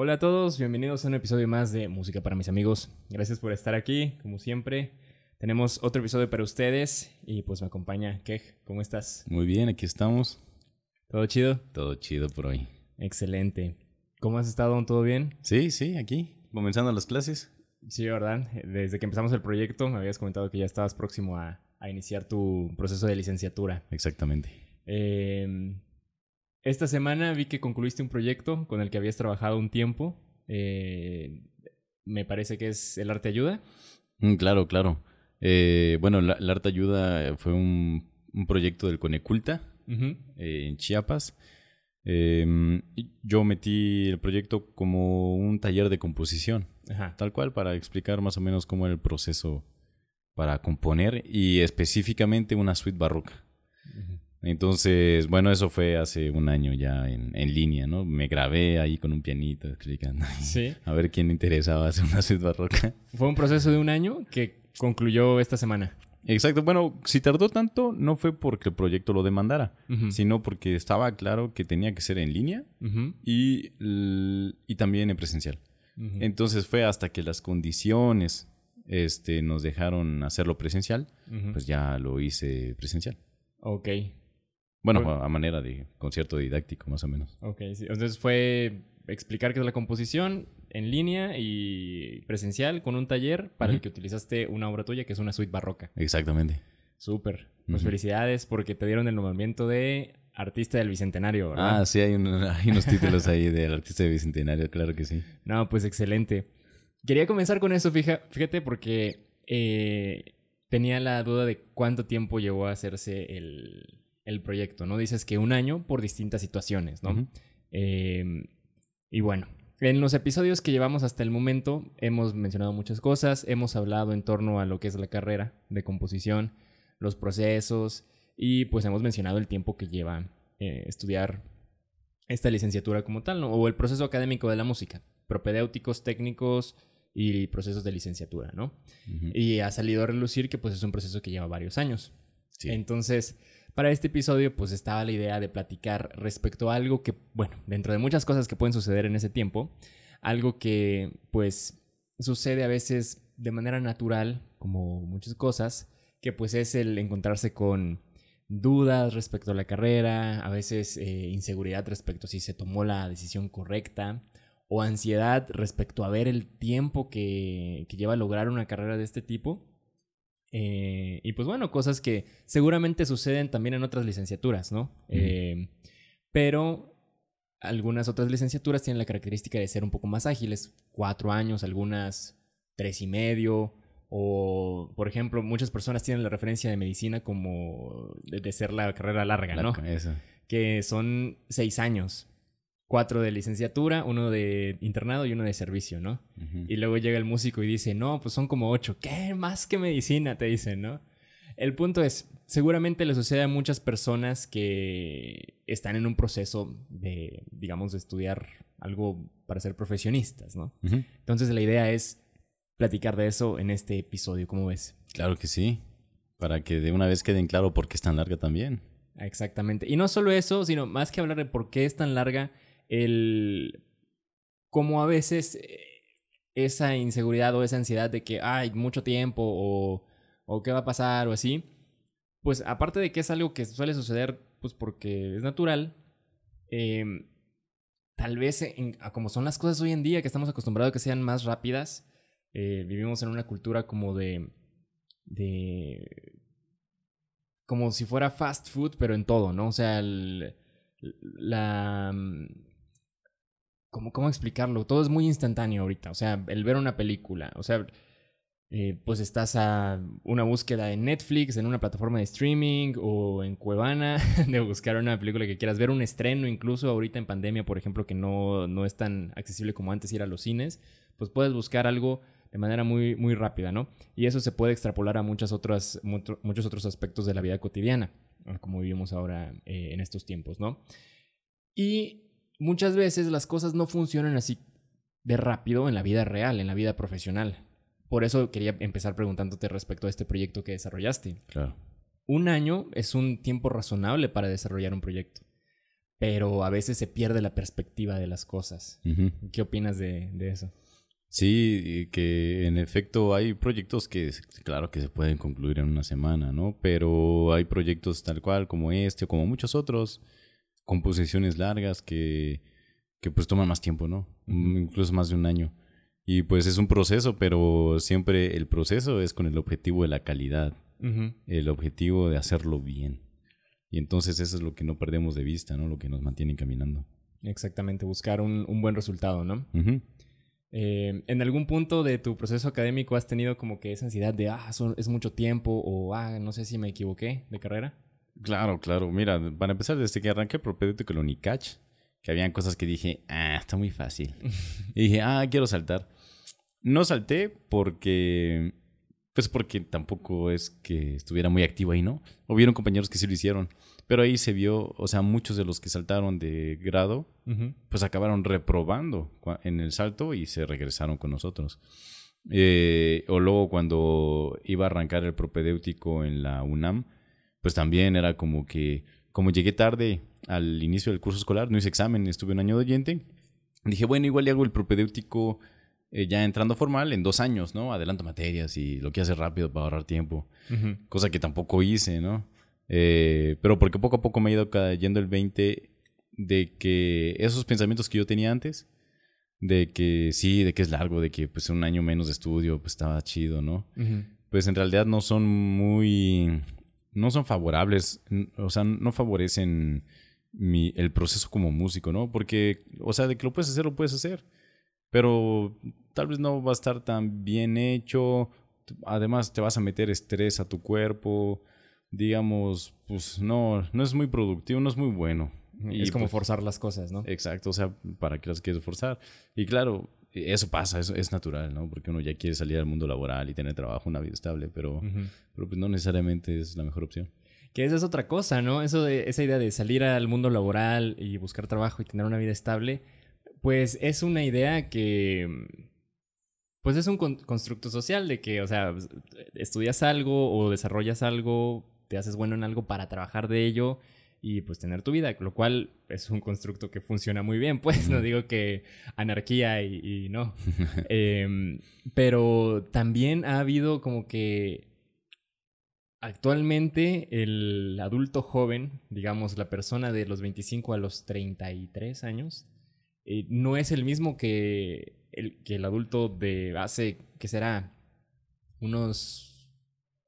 Hola a todos, bienvenidos a un episodio más de Música para mis amigos. Gracias por estar aquí, como siempre. Tenemos otro episodio para ustedes y pues me acompaña Kej. ¿Cómo estás? Muy bien, aquí estamos. ¿Todo chido? Todo chido por hoy. Excelente. ¿Cómo has estado? ¿Todo bien? Sí, sí, aquí, comenzando las clases. Sí, ¿verdad? Desde que empezamos el proyecto me habías comentado que ya estabas próximo a, a iniciar tu proceso de licenciatura. Exactamente. Eh, esta semana vi que concluiste un proyecto con el que habías trabajado un tiempo. Eh, me parece que es el arte ayuda. Mm, claro, claro. Eh, bueno, la, el arte ayuda fue un, un proyecto del Coneculta eh, en Chiapas. Eh, y yo metí el proyecto como un taller de composición, Ajá. tal cual, para explicar más o menos cómo era el proceso para componer y específicamente una suite barroca. Entonces, bueno, eso fue hace un año ya en, en línea, ¿no? Me grabé ahí con un pianito explicando. Sí. A ver quién interesaba hacer una suite barroca. Fue un proceso de un año que concluyó esta semana. Exacto. Bueno, si tardó tanto, no fue porque el proyecto lo demandara, Ujú. sino porque estaba claro que tenía que ser en línea Ujú. y, l- y también en presencial. Entonces fue hasta que las condiciones este, nos dejaron hacerlo presencial, pues ya lo hice presencial. Ok. Bueno, Bueno. a manera de concierto didáctico, más o menos. Ok, sí. Entonces fue explicar qué es la composición en línea y presencial con un taller para el que utilizaste una obra tuya que es una suite barroca. Exactamente. Súper. Pues felicidades porque te dieron el nombramiento de artista del bicentenario, ¿verdad? Ah, sí, hay, un- hay unos títulos ahí del artista de Bicentenario, claro que sí. No, pues excelente. Quería comenzar con eso, fija, fíjate, porque eh, tenía la duda de cuánto tiempo llevó a hacerse el, el proyecto, ¿no? Dices que un año por distintas situaciones, ¿no? Eh, y bueno, en los episodios que llevamos hasta el momento hemos mencionado muchas cosas, hemos hablado en torno a lo que es la carrera de composición, los procesos y pues hemos mencionado el tiempo que lleva eh, estudiar esta licenciatura como tal, ¿no? O el proceso académico de la música, propedéuticos, técnicos y procesos de licenciatura, ¿no? Y ha salido a relucir que pues es un proceso que lleva varios años. Sí. Entonces, para este episodio, pues estaba la idea de platicar respecto a algo que, bueno, dentro de muchas cosas que pueden suceder en ese tiempo, algo que, pues, sucede a veces de manera natural, como muchas cosas, que pues es el encontrarse con dudas respecto a la carrera, a veces eh, inseguridad respecto a si se tomó la decisión correcta, o ansiedad respecto a ver el tiempo que, que lleva a lograr una carrera de este tipo. Eh, y pues bueno, cosas que seguramente suceden también en otras licenciaturas, ¿no? Eh, pero algunas otras licenciaturas tienen la característica de ser un poco más ágiles, cuatro años, algunas tres y medio, o por ejemplo, muchas personas tienen la referencia de medicina como de, de ser la carrera larga, La- ¿no? Que son seis años, cuatro de licenciatura, uno de internado y uno de servicio, ¿no? Y luego llega el músico y dice, no, pues son como ocho. ¿Qué? Más que medicina, te dicen, ¿no? El punto es, seguramente le sucede a muchas personas que están en un proceso de, digamos, de estudiar algo para ser profesionistas, ¿no? Entonces la idea es platicar de eso en este episodio, ¿cómo ves? Claro que sí. Para que de una vez queden claro por qué es tan larga también. Exactamente. Y no solo eso, sino más que hablar de por qué es tan larga, el cómo a veces eh, esa inseguridad o esa ansiedad de que hay mucho tiempo o, qué va a pasar o así, pues aparte de que es algo que suele suceder pues porque es natural, eh, tal vez como son las cosas hoy en día, que estamos acostumbrados a que sean más rápidas, eh, vivimos en una cultura como de... como si fuera fast food, pero en todo, ¿no? O sea, la... ¿cómo, ¿Cómo explicarlo? Todo es muy instantáneo ahorita. O sea, el ver una película. O sea, eh, pues estás a una búsqueda en Netflix, en una plataforma de streaming o en Cuevana de buscar una película que quieras ver, un estreno incluso ahorita en pandemia, por ejemplo, que no, no es tan accesible como antes ir a los cines, pues puedes buscar algo de manera muy, muy rápida, ¿no? Y eso se puede extrapolar a muchas otras, mucho- muchos otros aspectos de la vida cotidiana, como vivimos ahora eh, en estos tiempos, ¿no? Y muchas veces las cosas no funcionan así de rápido en la vida real, en la vida profesional. Por eso quería empezar preguntándote respecto a este proyecto que desarrollaste. Claro. un año es un tiempo razonable para desarrollar un proyecto, pero a veces se pierde la perspectiva de las cosas. ¿Qué opinas de, de eso? Sí, que en efecto hay proyectos que, claro, que se pueden concluir en una semana, ¿no? Pero hay proyectos tal cual como este o como muchos otros, composiciones largas que, que pues toman más tiempo, ¿no? Incluso más de un año. Y pues es un proceso, pero siempre el proceso es con el objetivo de la calidad, el objetivo de hacerlo bien. Y entonces eso es lo que no perdemos de vista, ¿no? Lo que nos mantiene caminando. Exactamente, buscar un, un buen resultado, ¿no? Eh, ¿En algún punto de tu proceso académico has tenido como que esa ansiedad de, ah, son- es mucho tiempo o, ah, no sé si me equivoqué de carrera? Claro, claro. Mira, para empezar, desde que arranqué propedéutico el Unicach, que habían cosas que dije, ah, está muy fácil. y dije, ah, quiero saltar. No salté porque, pues porque tampoco es que estuviera muy activo ahí, ¿no? Hubieron compañeros que sí lo hicieron, pero ahí se vio, o sea, muchos de los que saltaron de grado, pues acabaron reprobando en el salto y se regresaron con nosotros. Eh, o luego cuando iba a arrancar el propedéutico en la UNAM, pues también era como que, como llegué tarde al inicio del curso escolar, no hice examen, estuve un año de oyente, dije, bueno, igual le hago el propedéutico eh, ya entrando formal en dos años, ¿no? Adelanto materias y lo que hace rápido para ahorrar tiempo cosa que tampoco hice, ¿no? Eh, pero porque poco a poco me ha ido cayendo el 20 de que esos pensamientos que yo tenía antes, de que sí, de que es largo, de que pues un año menos de estudio, pues estaba chido, ¿no? Pues en realidad no son muy, no son favorables, o sea, no favorecen mi, el proceso como músico, ¿no? Porque, o sea, de que lo puedes hacer, lo puedes hacer, pero tal vez no va a estar tan bien hecho, además te vas a meter estrés a tu cuerpo, digamos, pues no, no es muy productivo, no es muy bueno. Y, es como pues, forzar las cosas, ¿no? Exacto, o sea, ¿para qué las quieres forzar? Y claro, eso pasa, eso es natural, ¿no? Porque uno ya quiere salir al mundo laboral y tener trabajo, una vida estable, pero, pero pues no necesariamente es la mejor opción. Que esa es otra cosa, ¿no? Eso de, esa idea de salir al mundo laboral y buscar trabajo y tener una vida estable, pues es una idea que, pues es un con- constructo social de que, o sea, pues, estudias algo o desarrollas algo, te haces bueno en algo para trabajar de ello y pues tener tu vida, lo cual es un constructo que funciona muy bien, pues no digo que anarquía y, y no. Em, pero también ha habido como que actualmente el adulto joven, digamos la persona de los 25 a los 33 años, eh, no es el mismo que el, que el adulto de hace, que será? Unos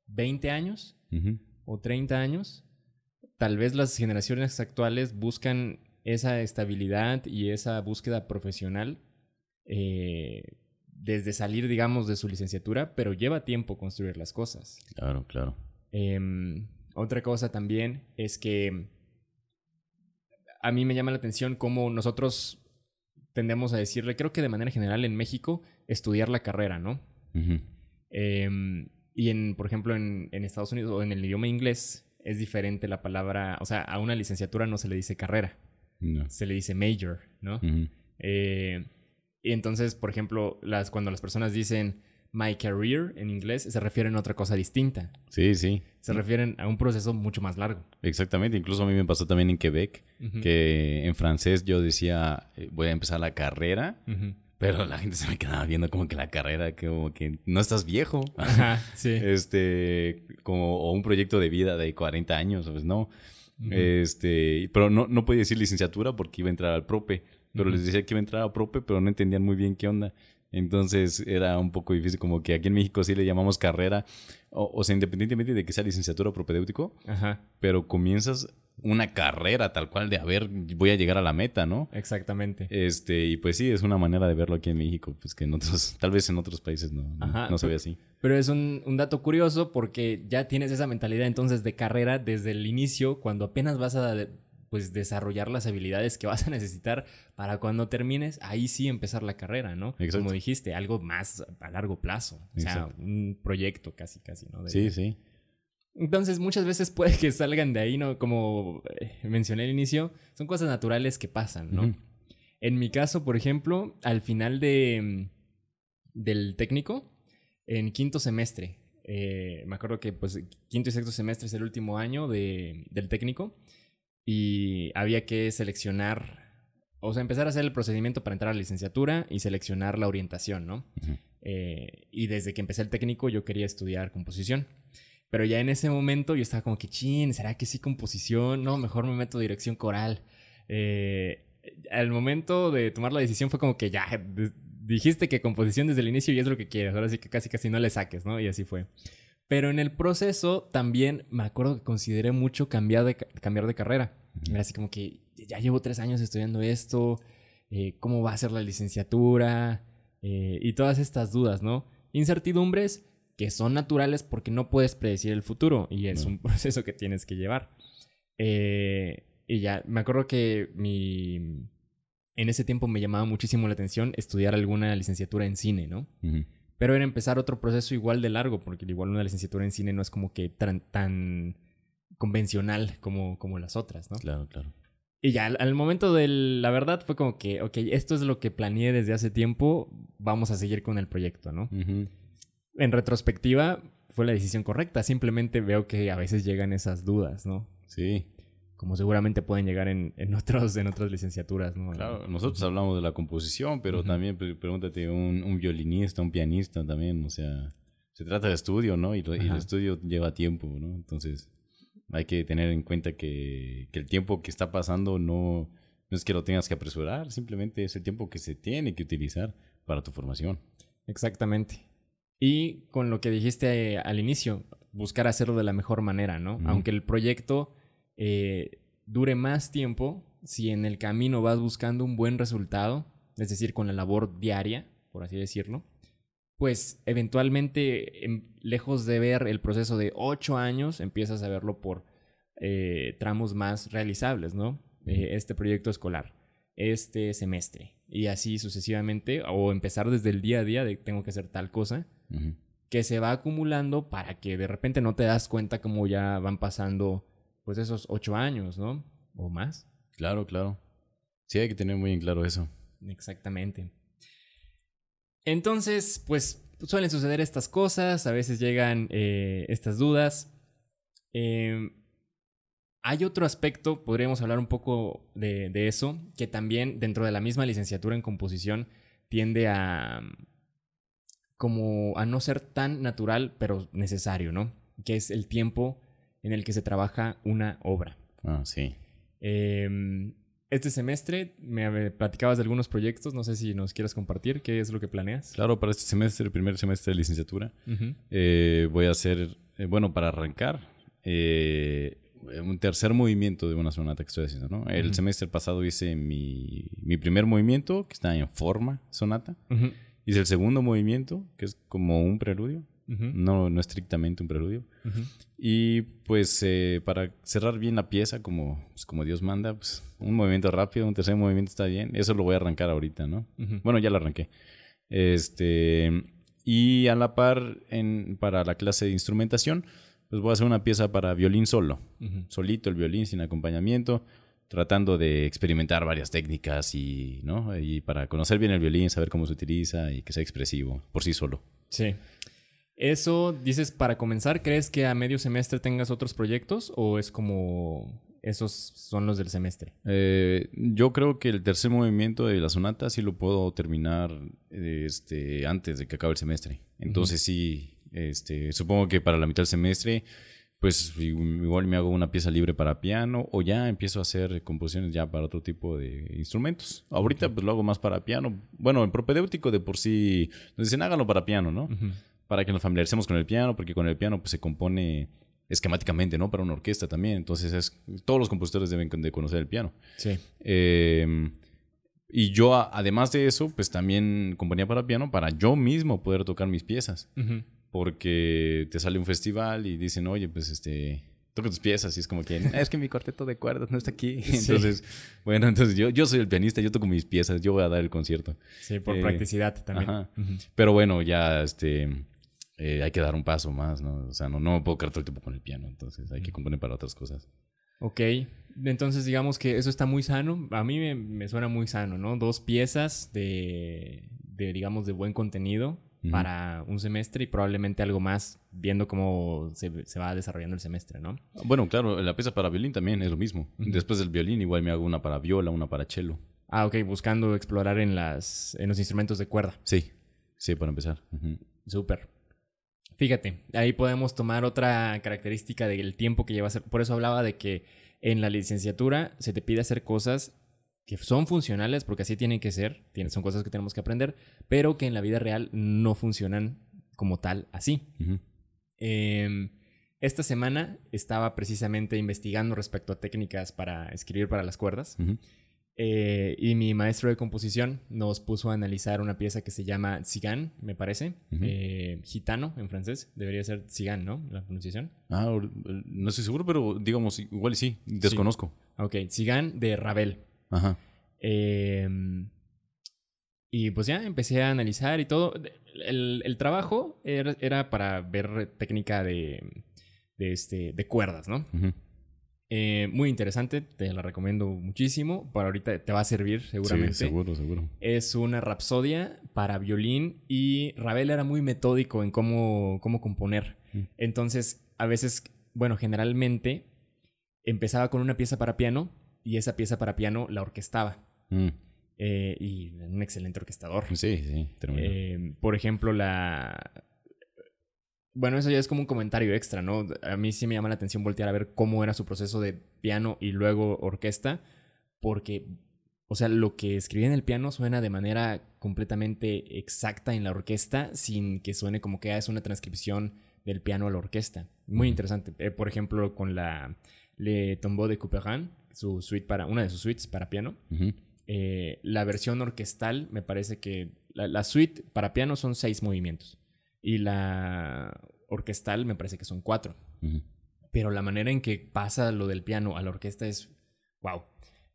20 años o 30 años. Tal vez las generaciones actuales buscan esa estabilidad y esa búsqueda profesional eh, desde salir, digamos, de su licenciatura, pero lleva tiempo construir las cosas. Claro, claro. Em, otra cosa también es que a mí me llama la atención cómo nosotros tendemos a decirle, creo que de manera general en México, estudiar la carrera, ¿no? Em, y en, por ejemplo, en, en Estados Unidos o en el idioma inglés es diferente la palabra, o sea, a una licenciatura no se le dice carrera, No. se le dice major, ¿no? Eh, y entonces, por ejemplo, las, cuando las personas dicen my career en inglés, se refieren a otra cosa distinta. Sí, sí. Se refieren a un proceso mucho más largo. Exactamente. Incluso a mí me pasó también en Quebec, que en francés yo decía, eh, voy a empezar la carrera. Pero la gente se me quedaba viendo como que la carrera, que como que no estás viejo. Ajá, sí. este, como o un proyecto de vida de 40 años, pues no. Este, pero no, no podía decir licenciatura porque iba a entrar al prope. Pero les decía que iba a entrar al prope, pero no entendían muy bien qué onda. Entonces era un poco difícil, como que aquí en México sí le llamamos carrera, o, o sea, independientemente de que sea licenciatura o propedéutico, Ajá, pero comienzas una carrera tal cual de, a ver, voy a llegar a la meta, ¿no? exactamente. Este, y pues sí, es una manera de verlo aquí en México, pues que en otros, tal vez en otros países no, no- Ajá, no se ve así. Pero es un, un dato curioso porque ya tienes esa mentalidad entonces de carrera desde el inicio, cuando apenas vas a pues desarrollar las habilidades que vas a necesitar para cuando termines, ahí sí empezar la carrera, ¿no? Exacto. Como dijiste, algo más a largo plazo. O sea, Exacto. un proyecto casi, casi, ¿no? De- Sí, sí. Entonces, muchas veces puede que salgan de ahí, ¿no? Como eh, mencioné al inicio, son cosas naturales que pasan, ¿no? En mi caso, por ejemplo, al final de, mm, del técnico, en quinto semestre, Eh, me acuerdo que pues quinto y sexto semestre es el último año de, del técnico y había que seleccionar, o sea, empezar a hacer el procedimiento para entrar a la licenciatura y seleccionar la orientación, ¿no? Eh, y desde que empecé el técnico yo quería estudiar composición. Pero ya en ese momento yo estaba como que, chin, ¿será que sí composición? No, mejor me meto dirección coral. Eh, al momento de tomar la decisión fue como que ya dijiste que composición desde el inicio y es lo que quieres. Ahora sí que casi casi no le saques, ¿no? Y así fue. Pero en el proceso también me acuerdo que consideré mucho cambiar de, cambiar de carrera. Era así como que ya llevo tres años estudiando esto, eh, ¿cómo va a ser la licenciatura? Eh, y todas estas dudas, ¿no? Incertidumbres que son naturales porque no puedes predecir el futuro y es un proceso que tienes que llevar. Eh, y ya, me acuerdo que mi... En ese tiempo me llamaba muchísimo la atención estudiar alguna licenciatura en cine, ¿no? Pero era empezar otro proceso igual de largo, porque igual una licenciatura en cine no es como que tan, convencional como, como las otras, ¿no? Claro, claro. Y ya al, momento de la verdad fue como que, ok, esto es lo que planeé desde hace tiempo, vamos a seguir con el proyecto, ¿no? En retrospectiva fue la decisión correcta, simplemente veo que a veces llegan esas dudas, ¿no? Sí. Como seguramente pueden llegar en, en, otros, en otras licenciaturas, ¿no? Claro, nosotros hablamos de la composición, pero también pregúntate un, un, violinista, un pianista también, o sea, se trata de estudio, ¿no? Y, y el estudio lleva tiempo, ¿no? Entonces hay que tener en cuenta que, el tiempo que está pasando no, no es que lo tengas que apresurar, simplemente es el tiempo que se tiene que utilizar para tu formación. Exactamente. Y con lo que dijiste eh, al inicio, buscar hacerlo de la mejor manera, ¿no? Aunque el proyecto eh, dure más tiempo, si en el camino vas buscando un buen resultado, es decir, con la labor diaria, por así decirlo, pues eventualmente, em, lejos de ver el proceso de ocho años, empiezas a verlo por eh, tramos más realizables, ¿no? Eh, este proyecto escolar, este semestre, y así sucesivamente, o empezar desde el día a día de tengo que hacer tal cosa, que se va acumulando para que de repente no te das cuenta cómo ya van pasando, pues esos ocho años, ¿no? O más. Claro, claro. Sí, hay que tener muy en claro eso. Exactamente. Entonces, pues suelen suceder estas cosas, a veces llegan eh, estas dudas. Em, hay otro aspecto, podríamos hablar un poco de, eso, que también dentro de la misma licenciatura en composición tiende a como a no ser tan natural, pero necesario, ¿no? Que es el tiempo en el que se trabaja una obra. Ah, sí. Eh, este semestre me platicabas de algunos proyectos, no sé si nos quieras compartir, ¿qué es lo que planeas? Claro, para este semestre, el primer semestre de licenciatura, eh, voy a hacer, eh, bueno, para arrancar, eh, un tercer movimiento de una sonata que estoy haciendo, ¿no? El semestre pasado hice mi, mi, primer movimiento, que está en forma sonata. Hice el segundo movimiento, que es como un preludio no, no estrictamente un preludio. Y pues eh, para cerrar bien la pieza, como, pues, como Dios manda, pues un movimiento rápido, un tercer movimiento está bien. Eso lo voy a arrancar ahorita, ¿no? Bueno, ya lo arranqué. Este, y a la par, en, para la clase de instrumentación, pues voy a hacer una pieza para violín solo. Solito el violín sin acompañamiento tratando de experimentar varias técnicas y, ¿no? y para conocer bien el violín, saber cómo se utiliza y que sea expresivo por sí solo. Sí. Eso, dices, para comenzar, ¿crees que a medio semestre tengas otros proyectos o es como esos son los del semestre? Eh, yo creo que el tercer movimiento de la sonata sí lo puedo terminar este, antes de que acabe el semestre. Entonces sí, este, supongo que para la mitad del semestre, pues igual me hago una pieza libre para piano o ya empiezo a hacer composiciones ya para otro tipo de instrumentos. Ahorita pues lo hago más para piano. Bueno, el propedéutico de por sí nos dicen háganlo para piano, ¿no? para que nos familiaricemos con el piano, porque con el piano pues, se compone esquemáticamente, ¿no? Para una orquesta también. Entonces, es, todos los compositores deben de conocer el piano. Sí. Em, y yo, además de eso, pues también componía para piano para yo mismo poder tocar mis piezas. Porque te sale un festival y dicen, oye, pues este, toca tus piezas. Y es como que, es que mi cuarteto de cuerdas no está aquí. Entonces, bueno, entonces yo, yo soy el pianista, yo toco mis piezas, yo voy a dar el concierto. Sí, por eh, practicidad también. Pero bueno, ya este eh, hay que dar un paso más, ¿no? O sea, no, no puedo quedar todo el tiempo con el piano, entonces hay que componer para otras cosas. Ok, entonces digamos que eso está muy sano, a mí me, suena muy sano, ¿no? Dos piezas de, de, digamos, de buen contenido, Para un semestre y probablemente algo más viendo cómo se, se va desarrollando el semestre, ¿no? Bueno, claro, la pieza para violín también es lo mismo. Después del violín igual me hago una para viola, una para cello. Ah, ok, buscando explorar en, las, en los instrumentos de cuerda. Sí, sí, para empezar. Ujú. Súper. Fíjate, ahí podemos tomar otra característica del tiempo que lleva a hacer. Por eso hablaba de que en la licenciatura se te pide hacer cosas que son funcionales, porque así tienen que ser, son cosas que tenemos que aprender, pero que en la vida real no funcionan como tal así. Ujú. Eh, esta semana estaba precisamente investigando respecto a técnicas para escribir para las cuerdas. Ujú. Eh, y mi maestro de composición nos puso a analizar una pieza que se llama Cigán, me parece. Ujú. Eh, gitano en francés. Debería ser Cigán, ¿no? La pronunciación. Ah, or- no estoy seguro, pero digamos, igual sí, desconozco. Ok, Cigán de Ravel. Ajá. Eh, y pues ya empecé a analizar y todo. El, el trabajo era, era para ver técnica de, de, este, de cuerdas, ¿no? Eh, muy interesante, te la recomiendo muchísimo. Para ahorita te va a servir seguramente. Sí, seguro, seguro. Es una rapsodia para violín y Ravel era muy metódico en cómo, cómo componer. Mm. Entonces, a veces, bueno, generalmente empezaba con una pieza para piano y esa pieza para piano la orquestaba. Mm. Eh, y un excelente orquestador. Sí, sí, tremendo. Eh, por ejemplo, la... Bueno, eso ya es como un comentario extra, ¿no? A mí sí me llama la atención voltear a ver cómo era su proceso de piano y luego orquesta, porque, o sea, lo que escribía en el piano suena de manera completamente exacta en la orquesta, sin que suene como que ah, es una transcripción del piano a la orquesta. Muy Ujú. interesante. Eh, por ejemplo, con la Le Tombeau de Couperin, su suite para, una de sus suites para piano. Eh, la versión orquestal me parece que la, la suite para piano son seis movimientos y la orquestal me parece que son cuatro. Pero la manera en que pasa lo del piano a la orquesta es wow.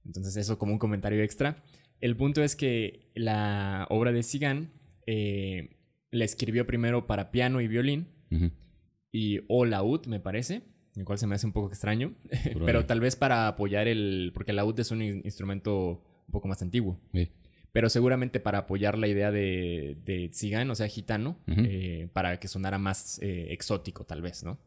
Entonces eso como un comentario extra. El punto es que la obra de Sigan eh, la escribió primero para piano y violín y o laúd me parece, el cual se me hace un poco extraño, pero tal vez para apoyar el porque el laúd es un in- instrumento un poco más antiguo. Sí. Pero seguramente para apoyar la idea de, de tzigán, o sea, gitano, eh, para que sonara más eh, exótico, tal vez, ¿no?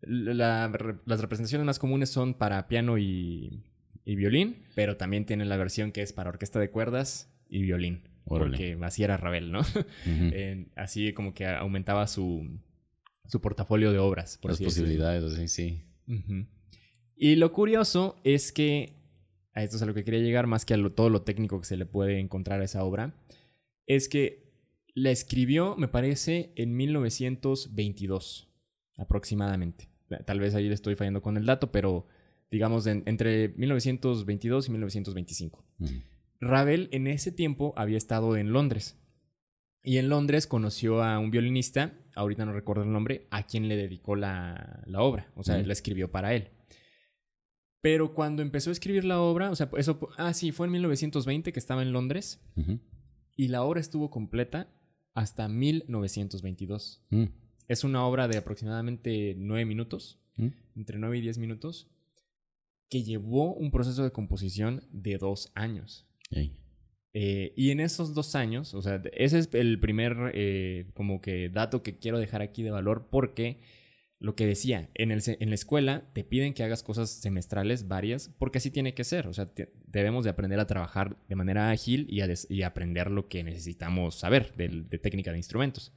La- las representaciones más comunes son para piano y, y violín, pero también tienen la versión que es para orquesta de cuerdas y violín. Órale. Porque así era Ravel, ¿no? Eh, así como que aumentaba su, su portafolio de obras. Por Las decirlo. posibilidades, así, sí. Ujú. Y lo curioso es que, a esto es a lo que quería llegar, más que a lo- todo lo técnico que se le puede encontrar a esa obra, es que la escribió, me parece, en 1922, aproximadamente. Tal vez ahí le estoy fallando con el dato, pero digamos en- entre 1922 y 1925. Ujú. Ravel en ese tiempo había estado en Londres. Y en Londres conoció a un violinista, ahorita no recuerdo el nombre, a quien le dedicó la, la obra. O sea, él la escribió para él. Pero cuando empezó a escribir la obra, o sea, eso, ah, sí, fue en 1920 que estaba en Londres. Y la obra estuvo completa hasta 1922. Mm. Es una obra de aproximadamente nueve minutos, Mm. entre 9 y 10 minutos, que llevó un proceso de composición de dos años. Ey. Eh, y en esos dos años, o sea, ese es el primer eh, como que dato que quiero dejar aquí de valor porque lo que decía, en, el, en la escuela te piden que hagas cosas semestrales varias porque así tiene que ser, o sea, te- debemos de aprender a trabajar de manera ágil y, a des- y aprender lo que necesitamos saber del- de, técnica de instrumentos.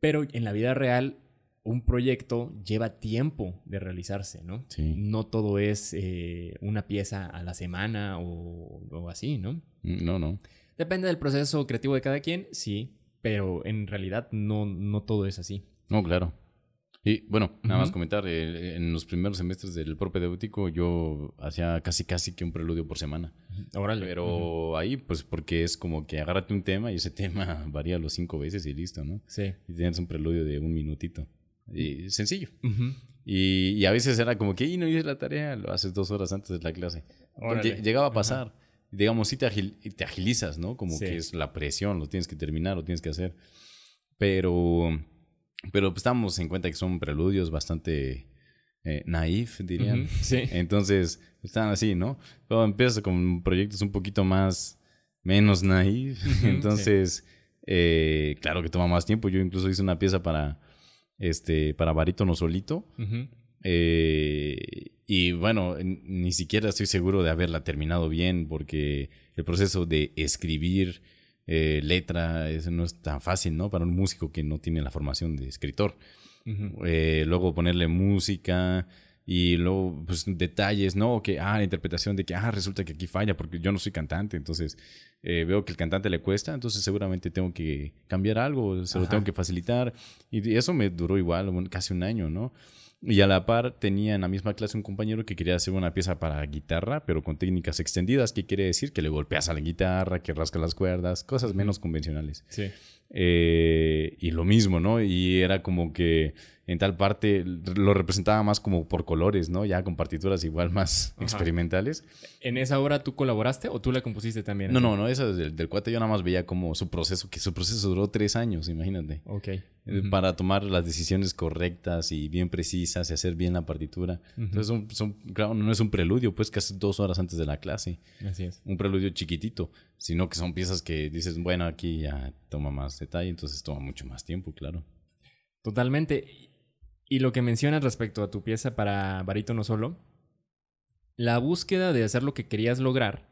Pero en la vida real, un proyecto lleva tiempo de realizarse, ¿no? Sí. No todo es eh, una pieza a la semana o, o así, ¿no? No, no. Depende del proceso creativo de cada quien, sí, pero en realidad no, no todo es así. No, claro. Y bueno, nada más comentar, eh, en los primeros semestres del propedéutico yo hacía casi casi que un preludio por semana. Órale. Pero ahí, pues porque es como que agárrate un tema y ese tema varía los cinco veces y listo, ¿no? Sí. Y tienes un preludio de un minutito. Y sencillo. Y, y a veces era como que, y no hice la tarea, lo haces dos horas antes de la clase. Órale. Lle- Llegaba a pasar. Digamos, sí te, agil- y te agilizas, ¿no? Como Sí. que es la presión, lo tienes que terminar, lo tienes que hacer. Pero, pero pues, estamos en cuenta que son preludios bastante eh, naif, dirían. Sí. Entonces, están así, ¿no? Luego empiezas con proyectos un poquito más, menos naif. Entonces, Eh, claro que toma más tiempo. Yo incluso hice una pieza para, este, para barítono solito. Eh, y bueno, ni siquiera estoy seguro de haberla terminado bien porque el proceso de escribir eh, letra eso no es tan fácil, ¿no? Para un músico que no tiene la formación de escritor. Eh, luego ponerle música y luego pues detalles, ¿no? Que, ah, la interpretación de que, ah, resulta que aquí falla porque yo no soy cantante, entonces eh, veo que el cantante le cuesta, entonces seguramente tengo que cambiar algo, se lo tengo que facilitar y eso me duró igual, casi un año, ¿no? Y a la par tenía en la misma clase un compañero que quería hacer una pieza para guitarra, pero con técnicas extendidas, que quiere decir que le golpeas a la guitarra, que rasca las cuerdas, cosas menos convencionales. Sí. Eh, y lo mismo, ¿no? Y era como que en tal parte lo representaba más como por colores, ¿no? Ya con partituras igual más experimentales. ¿En esa obra tú colaboraste o tú la compusiste también? No, no, no, esa del, del cuate yo nada más veía como su proceso, que su proceso duró tres años, imagínate. Ok. Eh, para tomar las decisiones correctas y bien precisas y hacer bien la partitura. Entonces, son, claro, no es un preludio, pues casi dos horas antes de la clase. Así es. Un preludio chiquitito, sino que son piezas que dices, bueno, aquí ya toma más detalle, entonces toma mucho más tiempo, claro. Totalmente. Y lo que mencionas respecto a tu pieza para barítono solo, la búsqueda de hacer lo que querías lograr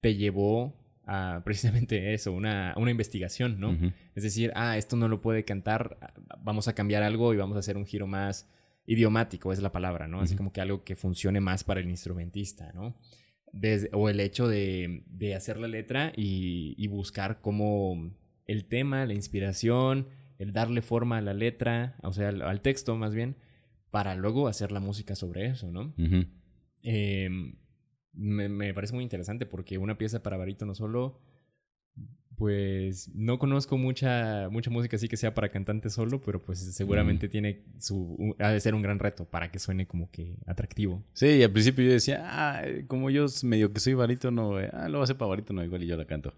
te llevó a precisamente eso, una, una investigación, ¿no? Es decir, ah, esto no lo puede cantar, vamos a cambiar algo y vamos a hacer un giro más idiomático, es la palabra, ¿no? Así como que algo que funcione más para el instrumentista, ¿no? Desde, o el hecho de, de hacer la letra y, y buscar cómo el tema, la inspiración, el darle forma a la letra, o sea, al, texto más bien, para luego hacer la música sobre eso, ¿no? Em, me, parece muy interesante porque una pieza para no solo, pues no conozco mucha, mucha música así que sea para cantante solo, pero pues seguramente tiene su, ha de ser un gran reto para que suene como que atractivo. Sí, y al principio yo decía, ah, como yo medio que soy barítono, eh, ah, lo voy a hacer para barítono igual y yo la canto.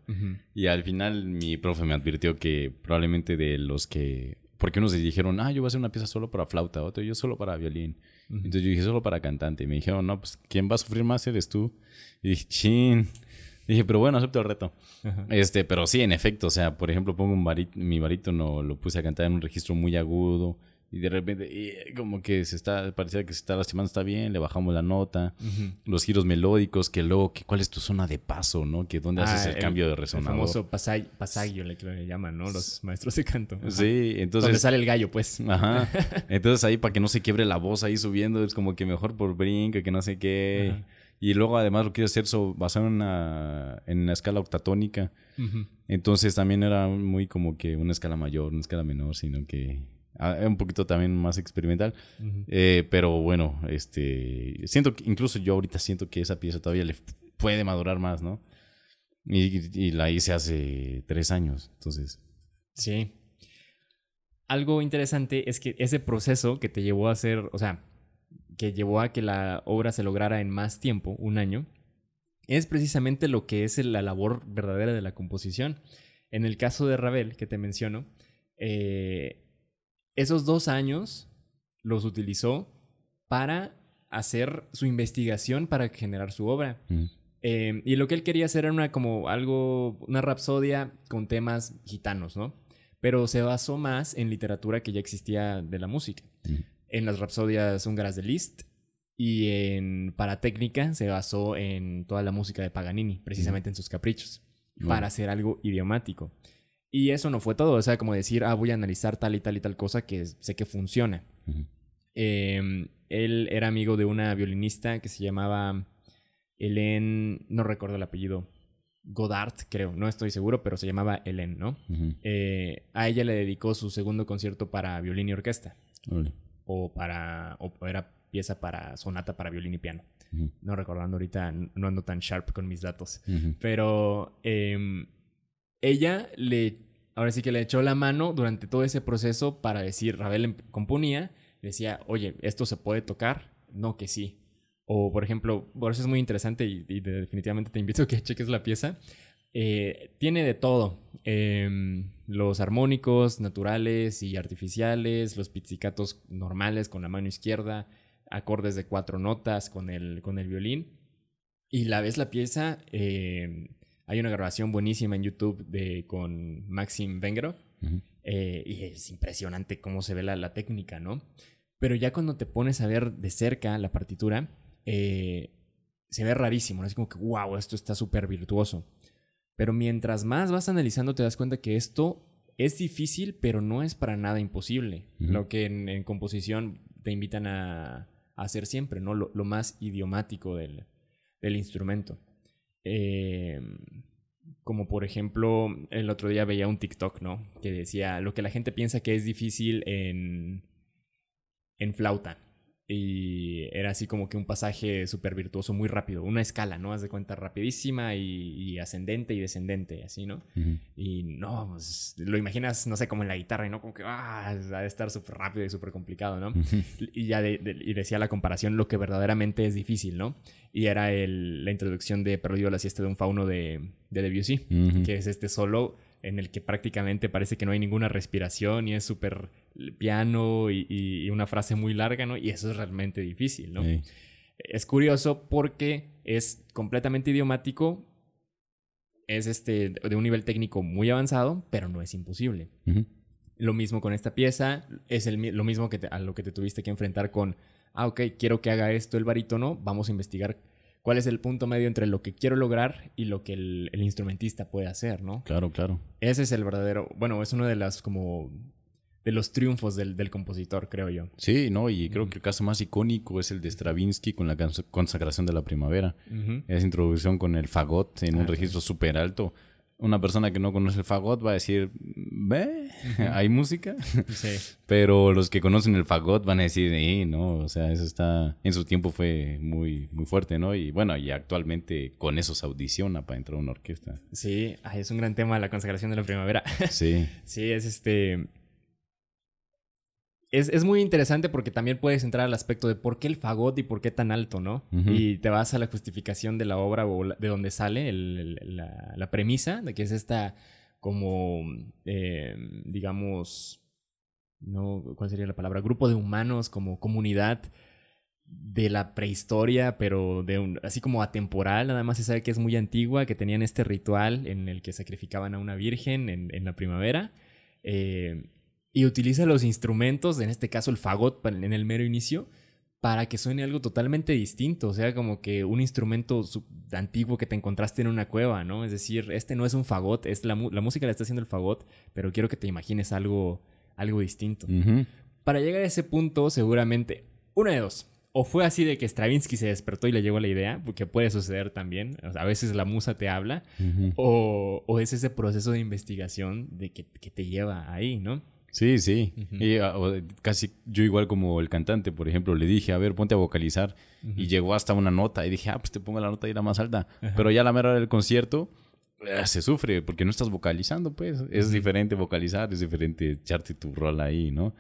Y al final mi profe me advirtió que probablemente de los que porque unos dijeron, ah, yo voy a hacer una pieza solo para flauta, otro yo solo para violín. Entonces yo dije, solo para cantante. Y me dijeron, no, pues quien va a sufrir más eres tú. Y dije, chin. Dije, pero bueno, acepto el reto. Este, pero sí, en efecto, o sea, por ejemplo, pongo un mi barítono, lo puse a cantar en un registro muy agudo. Y de repente, y como que se está, parecía que se está lastimando, está bien, le bajamos la nota, los giros melódicos, que luego, que, ¿cuál es tu zona de paso, no? Que dónde haces ah, el, cambio de resonador. El famoso pasaggio, le, le, llaman, ¿no? Los maestros de canto. Sí, entonces. Donde sale el gallo, pues. Ajá. Entonces ahí, para que no se quiebre la voz ahí subiendo, es como que mejor por brinco, que no sé qué. Y luego además lo quiero hacer basado en una, en una escala octatónica. Entonces también era muy como que una escala mayor, una escala menor, sino que Ah, un poquito también más experimental. Eh, pero bueno, este siento que incluso yo ahorita siento que esa pieza todavía le puede madurar más, ¿no? Y, la hice hace tres años, entonces. Sí. Algo interesante es que ese proceso que te llevó a hacer, o sea, que llevó a que la obra se lograra en más tiempo, un año, es precisamente lo que es la labor verdadera de la composición. En el caso de Ravel, que te menciono, eh, esos dos años los utilizó para hacer su investigación para generar su obra. Em, y lo que él quería hacer era una como algo, una rapsodia con temas gitanos, ¿no? Pero se basó más en literatura que ya existía de la música. En las rapsodias húngaras de Liszt y en para técnica se basó en toda la música de Paganini, precisamente en sus caprichos, para hacer algo idiomático. Y eso no fue todo, o sea, como decir, ah, voy a analizar tal y tal y tal cosa que sé que funciona. Em, él era amigo de una violinista que se llamaba Hélène, no recuerdo el apellido, Godard, creo, no estoy seguro, pero se llamaba Hélène, ¿no? Eh, a ella le dedicó su segundo concierto para violín y orquesta. O para, o era pieza para sonata para violín y piano. No recordando ahorita, no ando tan sharp con mis datos. Pero em, ella le, ahora sí que le echó la mano durante todo ese proceso para decir, Ravel em, componía, decía, oye, ¿esto se puede tocar? No, que sí. O, por ejemplo, por eso es muy interesante y, definitivamente te invito a que cheques la pieza. Eh, tiene de todo. Em, los armónicos naturales y artificiales, los pizzicatos normales con la mano izquierda, acordes de cuatro notas con el, con el violín. Y la ves la pieza, em, hay una grabación buenísima en YouTube de, con Maxim Vengerov. Eh, y es impresionante cómo se ve la, la, técnica, ¿no? Pero ya cuando te pones a ver de cerca la partitura, eh, se ve rarísimo, ¿no? Es como que, wow, esto está súper virtuoso. Pero mientras más vas analizando, te das cuenta que esto es difícil, pero no es para nada imposible. Lo que en, composición te invitan a, hacer siempre, ¿no? Lo, más idiomático del, del instrumento. Eh, como por ejemplo, el otro día veía un TikTok, ¿no? Que decía lo que la gente piensa que es difícil en, en flauta. Y era así como que un pasaje súper virtuoso, muy rápido, una escala, ¿no? Haz de cuenta rapidísima y, ascendente y descendente, así, ¿no? Y no, pues, lo imaginas, no sé, como en la guitarra, y no como que, ah, ha de estar súper rápido y súper complicado, ¿no? Y ya y decía la comparación lo que verdaderamente es difícil, ¿no? Y era el, la introducción de Perdido la siesta de un fauno de, de Debussy, que es este solo en el que prácticamente parece que no hay ninguna respiración y es súper piano y, una frase muy larga, ¿no? Y eso es realmente difícil, ¿no? Es curioso porque es completamente idiomático, es este, de un nivel técnico muy avanzado, pero no es imposible. Lo mismo con esta pieza, es el, lo mismo que a lo que te tuviste que enfrentar con, ah, ok, quiero que haga esto el barítono, vamos a investigar cuál es el punto medio entre lo que quiero lograr y lo que el, instrumentista puede hacer, ¿no? Claro, claro. Ese es el verdadero, bueno, es uno de las como de los triunfos del, compositor, creo yo. Sí, no, y creo que el caso más icónico es el de Stravinsky con la consagración de la primavera. Esa introducción con el fagot en un registro súper alto una persona que no conoce el fagot va a decir, ve, hay música. Sí. Pero los que conocen el fagot van a decir, eh, no, o sea, eso está, en su tiempo fue muy, muy fuerte, ¿no? Y bueno, y actualmente con eso se audiciona para entrar a una orquesta. Sí, es un gran tema la consagración de la primavera. Sí. sí, es este, es, muy interesante porque también puedes entrar al aspecto de por qué el fagot y por qué tan alto, ¿no? Y te vas a la justificación de la obra o de donde sale la, premisa, de que es esta como, eh, digamos, no, ¿cuál sería la palabra? Grupo de humanos como comunidad de la prehistoria, pero de un, así como atemporal, nada más se sabe que es muy antigua, que tenían este ritual en el que sacrificaban a una virgen en, en la primavera. Eh, y utiliza los instrumentos, en este caso el fagot en el mero inicio, para que suene algo totalmente distinto, o sea, como que un instrumento antiguo que te encontraste en una cueva, ¿no? Es decir, este no es un fagot, es la, música la está haciendo el fagot, pero quiero que te imagines algo, algo distinto. Para llegar a ese punto, seguramente, una de dos. O fue así de que Stravinsky se despertó y le llegó la idea, porque puede suceder también. a veces la musa te habla. o, o, es ese proceso de investigación de que, que te lleva ahí, ¿no? Sí, sí. y, ah, casi yo igual como el cantante, por ejemplo, le dije, a ver, ponte a vocalizar. Y llegó hasta una nota y dije, ah, pues te pongo la nota y la más alta. Pero ya a la mera del concierto se sufre porque no estás vocalizando, pues. Es diferente vocalizar, es diferente echarte tu rol ahí, ¿no?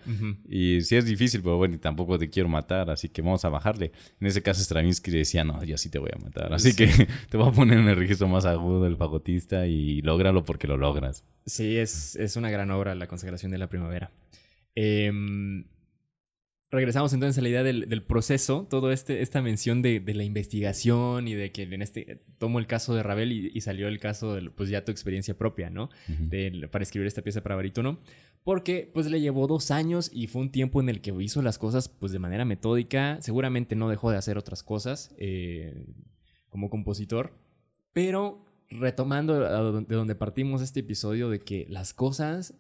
Y sí es difícil, pero bueno, tampoco te quiero matar, así que vamos a bajarle. En ese caso, Stravinsky decía, no, yo sí te voy a matar. Así que te voy a poner en el registro más agudo del fagotista y lógralo porque lo logras. Sí, es, es una gran obra, La consagración de la primavera. Eh, regresamos entonces a la idea del, proceso, todo este, esta mención de, la investigación y de que en este, tomo el caso de Ravel y, salió el caso de, pues ya tu experiencia propia, ¿no? para escribir esta pieza para barítono, porque pues le llevó dos años y fue un tiempo en el que hizo las cosas pues de manera metódica, seguramente no dejó de hacer otras cosas eh, como compositor, pero retomando de donde partimos este episodio de que las cosas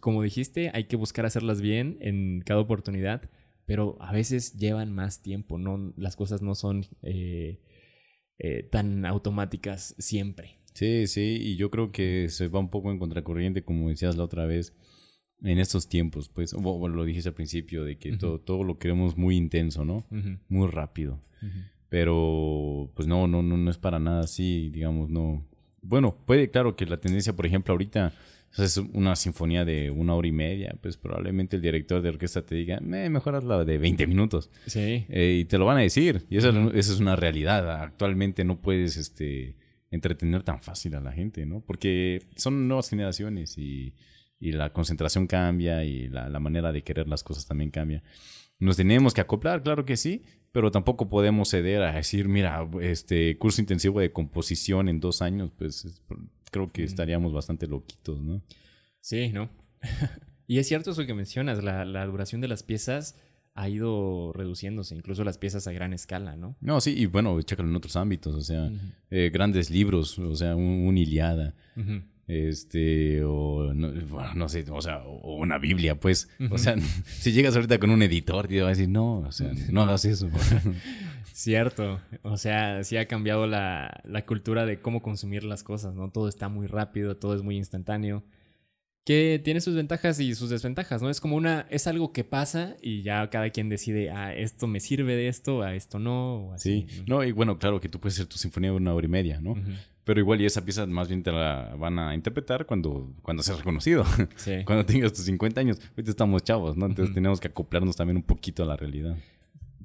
como dijiste, hay que buscar hacerlas bien en cada oportunidad, pero a veces llevan más tiempo, no, las cosas no son eh, eh, tan automáticas siempre. Sí, sí, y yo creo que se va un poco en contracorriente, como decías la otra vez, en estos tiempos, pues, o, lo dijiste al principio, de que todo, todo lo queremos muy intenso, ¿no? Muy rápido. Pero, pues no, no, no, no es para nada así, digamos, no. Bueno, puede, claro que la tendencia, por ejemplo, ahorita es una sinfonía de una hora y media, pues probablemente el director de orquesta te diga, eh, mejor la de 20 minutos. Sí. Eh, y te lo van a decir. Y esa, es una realidad. Actualmente no puedes este, entretener tan fácil a la gente, ¿no? Porque son nuevas generaciones y, y la concentración cambia y la, la, manera de querer las cosas también cambia. Nos tenemos que acoplar, claro que sí, pero tampoco podemos ceder a decir, mira, este curso intensivo de composición en dos años, pues creo que estaríamos bastante loquitos, ¿no? Sí, ¿no? y es cierto eso que mencionas, la, la duración de las piezas ha ido reduciéndose, incluso las piezas a gran escala, ¿no? No, sí, y bueno, chécalo en otros ámbitos, o sea, eh, grandes libros, o sea, un, Iliada, este, o no, sé, o sea, o una Biblia, pues, o sea, si llegas ahorita con un editor, te va a decir, no, o sea, no hagas eso. Cierto, o sea, sí ha cambiado la, la cultura de cómo consumir las cosas, ¿no? Todo está muy rápido, todo es muy instantáneo que tiene sus ventajas y sus desventajas, ¿no? Es como una, es algo que pasa y ya cada quien decide, ah, esto me sirve de esto, a esto no, Sí, no, y bueno, claro que tú puedes hacer tu sinfonía de una hora y media, ¿no? Pero igual y esa pieza más bien te la van a interpretar cuando, cuando seas reconocido, sí. cuando tengas tus 50 años. Ahorita estamos chavos, ¿no? Entonces tenemos que acoplarnos también un poquito a la realidad.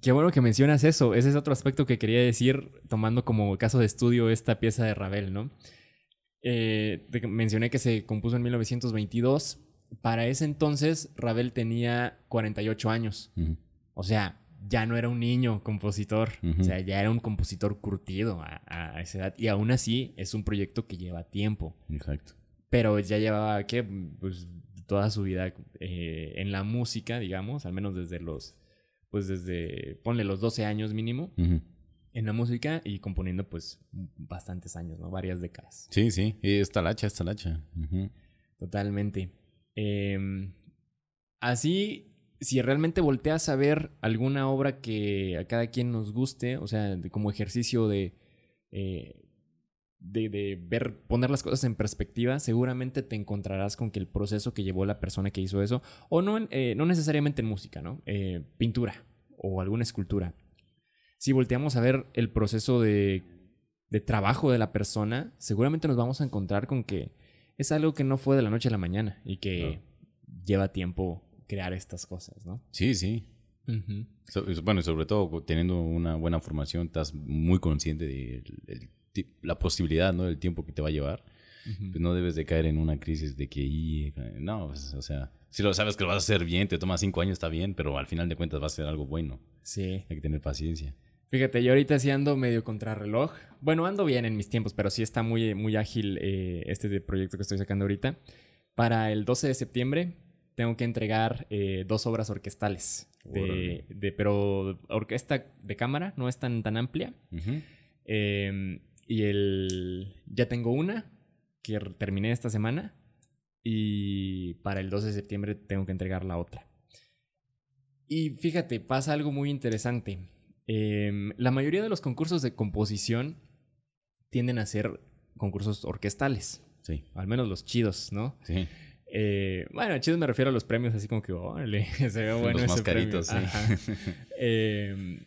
Qué bueno que mencionas eso. Ese es otro aspecto que quería decir tomando como caso de estudio esta pieza de Ravel, ¿no? Eh, mencioné que se compuso en 1922. Para ese entonces, Ravel tenía 48 años. O sea, ya no era un niño compositor. O sea, ya era un compositor curtido a, esa edad. Y aún así, es un proyecto que lleva tiempo. Exacto. Pero ya llevaba, ¿qué? Pues toda su vida eh, en la música, digamos, al menos desde los, pues desde, ponle los 12 años mínimo en la música y componiendo pues bastantes años, ¿no? Varias décadas. Sí, sí, esta lacha, esta lacha. Totalmente. Em, así, si realmente volteas a ver alguna obra que a cada quien nos guste, o sea, como ejercicio de, eh, de, ver, poner las cosas en perspectiva, seguramente te encontrarás con que el proceso que llevó la persona que hizo eso, o no, eh, no necesariamente en música, ¿no? Eh, pintura o alguna escultura si volteamos a ver el proceso de, trabajo de la persona, seguramente nos vamos a encontrar con que es algo que no fue de la noche a la mañana y que lleva tiempo crear estas cosas, ¿no? Sí, sí. bueno, sobre todo teniendo una buena formación, estás muy consciente de la posibilidad, ¿no? Del tiempo que te va a llevar. Pues no debes de caer en una crisis de que, no, pues, o sea, si lo sabes que lo vas a hacer bien, te toma cinco años, está bien, pero al final de cuentas va a ser algo bueno. Sí. Hay que tener paciencia. Fíjate, yo ahorita sí ando medio contrarreloj. Bueno, ando bien en mis tiempos, pero sí está muy, muy ágil eh, este proyecto que estoy sacando ahorita. Para el 12 de septiembre tengo que entregar eh, dos obras orquestales. De, pero orquesta de cámara, no es tan, tan amplia. Em, y el, ya tengo una que terminé esta semana. Y para el 12 de septiembre tengo que entregar la otra. Y fíjate, pasa algo muy interesante Em, la mayoría de los concursos de composición tienden a ser concursos orquestales. Sí. Al menos los chidos, ¿no? Sí. Eh, bueno, chidos me refiero a los premios, así como que, órale, se ve bueno. Los más caritos, sí. eh,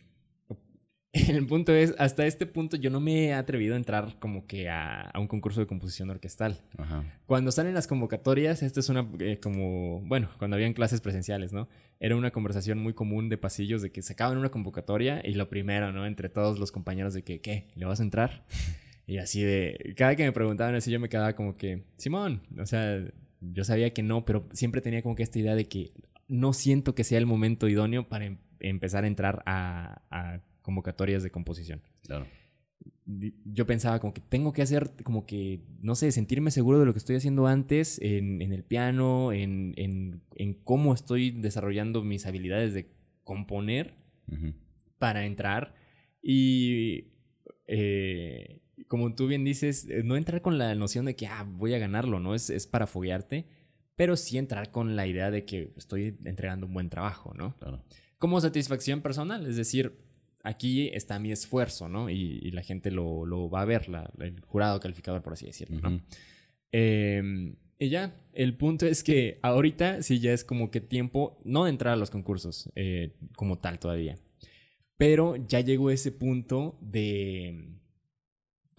el punto es, hasta este punto yo no me he atrevido a entrar como que a, un concurso de composición orquestal. Ajá. Cuando salen las convocatorias, esto es una eh, como, bueno, cuando habían clases presenciales, ¿no? Era una conversación muy común de pasillos de que sacaban una convocatoria y lo primero, ¿no? Entre todos los compañeros de que, ¿qué? ¿Le vas a entrar? Y así de, cada que me preguntaban así yo me quedaba como que, Simón, o sea, yo sabía que no, pero siempre tenía como que esta idea de que no siento que sea el momento idóneo para em, empezar a entrar a, a convocatorias de composición. Claro. Yo pensaba como que tengo que hacer, como que, no sé, sentirme seguro de lo que estoy haciendo antes en, el piano, en, en, cómo estoy desarrollando mis habilidades de componer para entrar. Y eh, como tú bien dices, eh, no entrar con la noción de que ah, voy a ganarlo, ¿no? Es, es para foguearte, pero sí entrar con la idea de que estoy entregando un buen trabajo, ¿no? Claro. Como satisfacción personal, es decir, aquí está mi esfuerzo, ¿no? Y, la gente lo, va a ver, el jurado calificador, por así decirlo, ¿no? Em, y ya, el punto es que ahorita sí ya es como que tiempo, no de entrar a los concursos eh, como tal todavía, pero ya llegó ese punto de,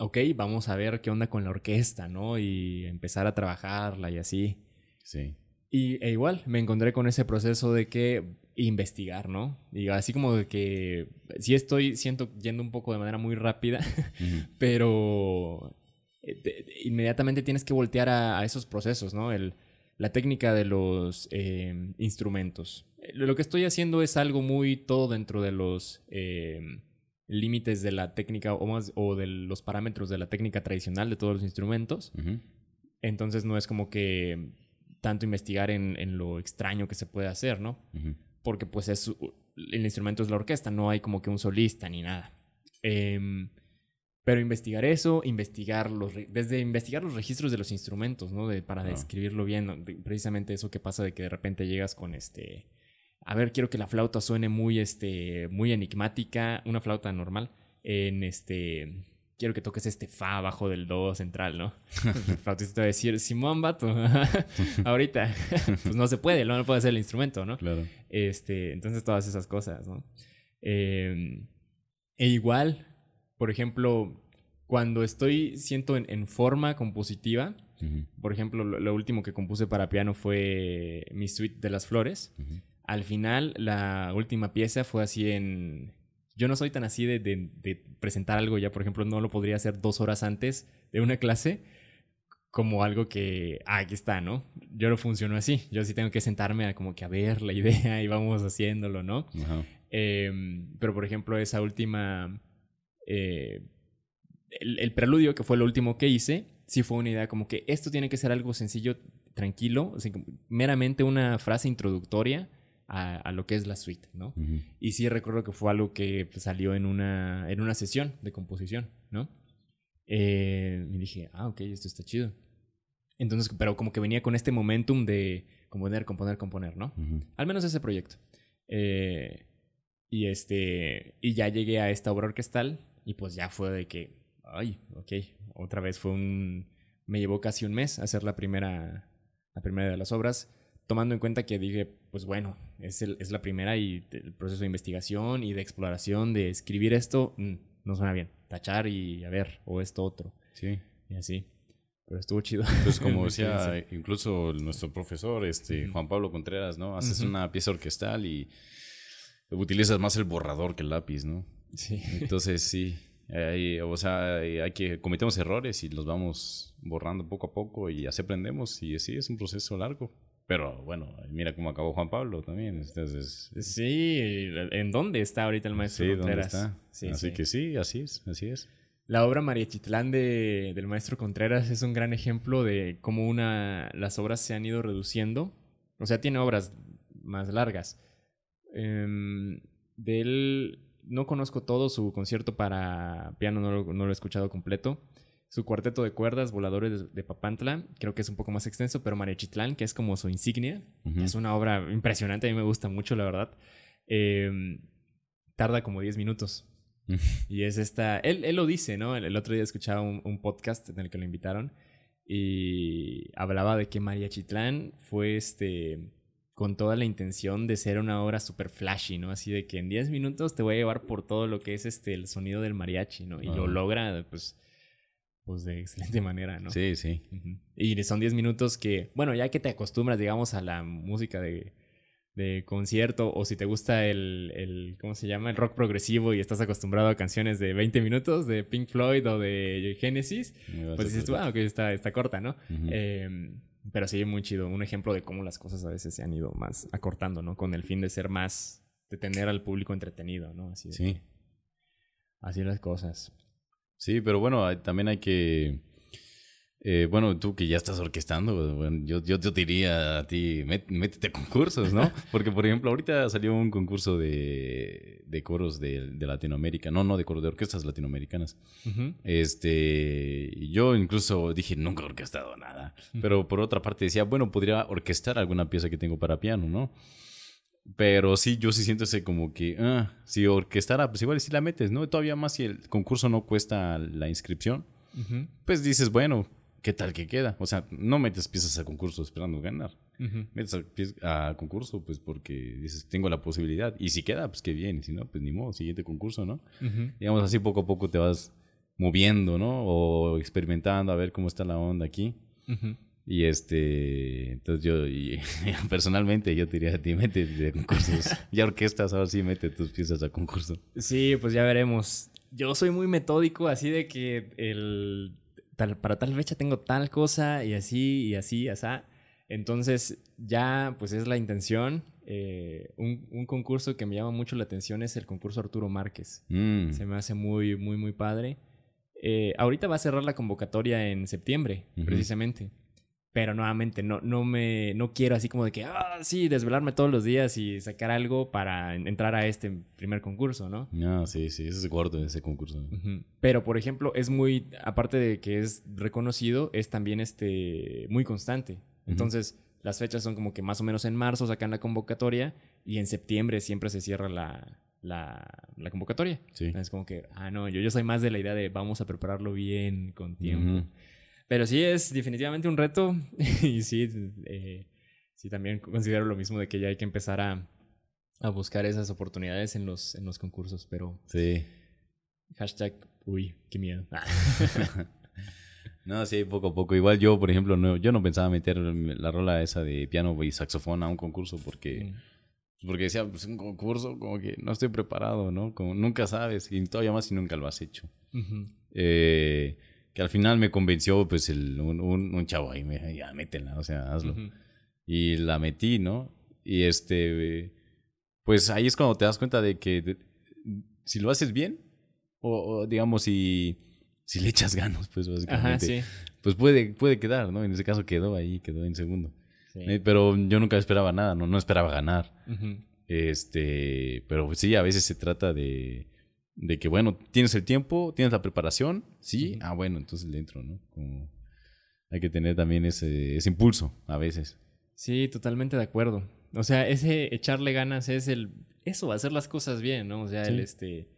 ok, vamos a ver qué onda con la orquesta, ¿no? Y empezar a trabajarla y así. Sí. Y e igual, me encontré con ese proceso de que investigar, ¿no? Y así como de que sí estoy, siento, yendo un poco de manera muy rápida, pero eh, inmediatamente tienes que voltear a, esos procesos, ¿no? El, la técnica de los eh, instrumentos. Lo que estoy haciendo es algo muy todo dentro de los eh, límites de la técnica o, más, o de los parámetros de la técnica tradicional de todos los instrumentos. Entonces no es como que tanto investigar en, en, lo extraño que se puede hacer, ¿no? Porque pues es, el instrumento es la orquesta, no hay como que un solista ni nada. Eh, pero investigar eso, investigar los, desde investigar los registros de los instrumentos, ¿no? De, para describirlo bien, precisamente eso que pasa de que de repente llegas con este, a ver, quiero que la flauta suene muy, este, muy enigmática, una flauta normal, en este, quiero que toques este fa abajo del do central, ¿no? el flautista te va a decir, Simón, vato, ahorita, pues no se puede, no puede hacer el instrumento, ¿no? Claro. Este, entonces todas esas cosas, ¿no? Eh, e igual, por ejemplo, cuando estoy, siento en, forma compositiva, por ejemplo, lo, último que compuse para piano fue mi suite de las flores. Al final, la última pieza fue así en... Yo no soy tan así de, presentar algo ya, por ejemplo, no lo podría hacer dos horas antes de una clase como algo que, ah, aquí está, ¿no? Yo no funciono así. Yo sí tengo que sentarme a como que a ver la idea y vamos haciéndolo, ¿no? Em, pero, por ejemplo, esa última eh, el, preludio, que fue lo último que hice, sí fue una idea como que esto tiene que ser algo sencillo, tranquilo, meramente una frase introductoria a, lo que es la suite, ¿no? Y sí recuerdo que fue algo que pues, salió en una, en una sesión de composición, ¿no? Eh, y dije, ah, ok, esto está chido. Entonces, pero como que venía con este momentum de componer, componer, componer, ¿no? Al menos ese proyecto. Eh, y este, y ya llegué a esta obra orquestal y pues ya fue de que, ay, ok, otra vez fue un, me llevó casi un mes hacer la primera, la primera de las obras, tomando en cuenta que dije, pues bueno, es, el, es la primera y el proceso de investigación y de exploración, de escribir esto, mm, no suena bien, tachar y a ver, o esto otro. Sí. Y así. Pero estuvo chido. Pues como decía incluso nuestro profesor, este, Juan Pablo Contreras, ¿no? Haces una pieza orquestal y utilizas más el borrador que el lápiz, ¿no? Sí. Entonces, sí. o sea, hay que cometemos errores y los vamos borrando poco a poco y así aprendemos. Y sí, es un proceso largo. Pero bueno, mira cómo acabó Juan Pablo también. Entonces, sí, ¿en dónde está ahorita el maestro sí, ¿dónde está? así que sí, así es, así es. La obra María Chitlán de, del maestro Contreras es un gran ejemplo de cómo una, las obras se han ido reduciendo. O sea, tiene obras más largas. Eh, de él no conozco todo su concierto para piano, no lo, he escuchado completo. Su cuarteto de cuerdas, Voladores de, Papantla, creo que es un poco más extenso, pero Marechitlán, que es como su insignia, es una obra impresionante, a mí me gusta mucho, la verdad. Em, tarda como 10 minutos. y es esta, él, él, lo dice, ¿no? El, otro día escuchaba un, un, podcast en el que lo invitaron y hablaba de que María Chitlán fue este con toda la intención de ser una obra súper flashy, ¿no? Así de que en 10 minutos te voy a llevar por todo lo que es este el sonido del mariachi, ¿no? Y lo logra, pues, pues de excelente manera, ¿no? Sí, sí. Y son 10 minutos que, bueno, ya que te acostumbras, digamos, a la música de, de concierto o si te gusta el, el, ¿cómo se llama? El rock progresivo y estás acostumbrado a canciones de 20 minutos de Pink Floyd o de Genesis, pues dices tú, ah, ok, está, está corta, ¿no? Pero sí, muy chido. Un ejemplo de cómo las cosas a veces se han ido más acortando, ¿no? Con el fin de ser más, de tener al público entretenido, ¿no? Así sí. así las cosas. Sí, pero bueno, también hay que eh, bueno, tú que ya estás orquestando, bueno, yo, yo, te diría a ti, métete a concursos, ¿no? Porque, por ejemplo, ahorita salió un concurso de, de coros de, de, Latinoamérica, no, no, de coros de orquestas latinoamericanas. Este, yo incluso dije, nunca he orquestado nada. Pero por otra parte decía, bueno, podría orquestar alguna pieza que tengo para piano, ¿no? Pero sí, yo sí siento ese como que, ah, si orquestara, pues igual si la metes, ¿no? Todavía más si el concurso no cuesta la inscripción, pues dices, bueno, ¿qué tal que queda? O sea, no metes piezas a concurso esperando ganar. Metes a, concurso, pues porque dices, tengo la posibilidad. Y si queda, pues qué bien. Y si no, pues ni modo, siguiente concurso, ¿no? Digamos así, poco a poco te vas moviendo, ¿no? O experimentando a ver cómo está la onda aquí. Y este, entonces yo, personalmente, yo te diría a ti, métete a concursos. ya orquestas, ahora sí mete tus piezas a concurso. Sí, pues ya veremos. Yo soy muy metódico, así de que el para tal fecha tengo tal cosa y así y así, así. Entonces, ya pues es la intención. Eh, un, un, concurso que me llama mucho la atención es el concurso Arturo Márquez. Mm. Se me hace muy, muy, muy padre. Eh, ahorita va a cerrar la convocatoria en septiembre, precisamente. Pero nuevamente, no, no me no quiero así como de que, ah, sí, desvelarme todos los días y sacar algo para en- entrar a este primer concurso, ¿no? No, sí, sí, ese es gordo ese concurso. Pero, por ejemplo, es muy, aparte de que es reconocido, es también este, muy constante. Entonces, las fechas son como que más o menos en marzo sacan la convocatoria y en septiembre siempre se cierra la, la, la convocatoria. Sí. Es como que, ah, no, yo, yo soy más de la idea de vamos a prepararlo bien, con tiempo. Ujú. Pero sí es definitivamente un reto y sí, eh, sí también considero lo mismo de que ya hay que empezar a, a buscar esas oportunidades en los, en los concursos, pero Sí. hashtag, uy, qué miedo. No, sí, poco a poco. Igual yo, por ejemplo, no, yo no pensaba meter la rola esa de piano y saxofón a un concurso porque, Mm. porque decía, pues un concurso como que no estoy preparado, ¿no? Como nunca sabes y todavía más si nunca lo has hecho. Ujú. Eh, que al final me convenció, pues, el, un, un, un chavo ahí, me dijo, ya, métela, o sea, hazlo. Y la metí, ¿no? Y este, pues ahí es cuando te das cuenta de que de- si lo haces bien, o, o, digamos, si, si le echas ganas, pues básicamente, Ajá, sí. pues puede, puede quedar, ¿no? En ese caso quedó ahí, quedó en segundo. sí. Eh, pero yo nunca esperaba nada, ¿no? No esperaba ganar. Este, pero sí, a veces se trata de, de que, bueno, tienes el tiempo, tienes la preparación, sí, ah, bueno, entonces le entro, ¿no? Como hay que tener también ese, ese impulso a veces. Sí, totalmente de acuerdo. O sea, ese echarle ganas es el... Eso, hacer las cosas bien, ¿no? O sea, el este...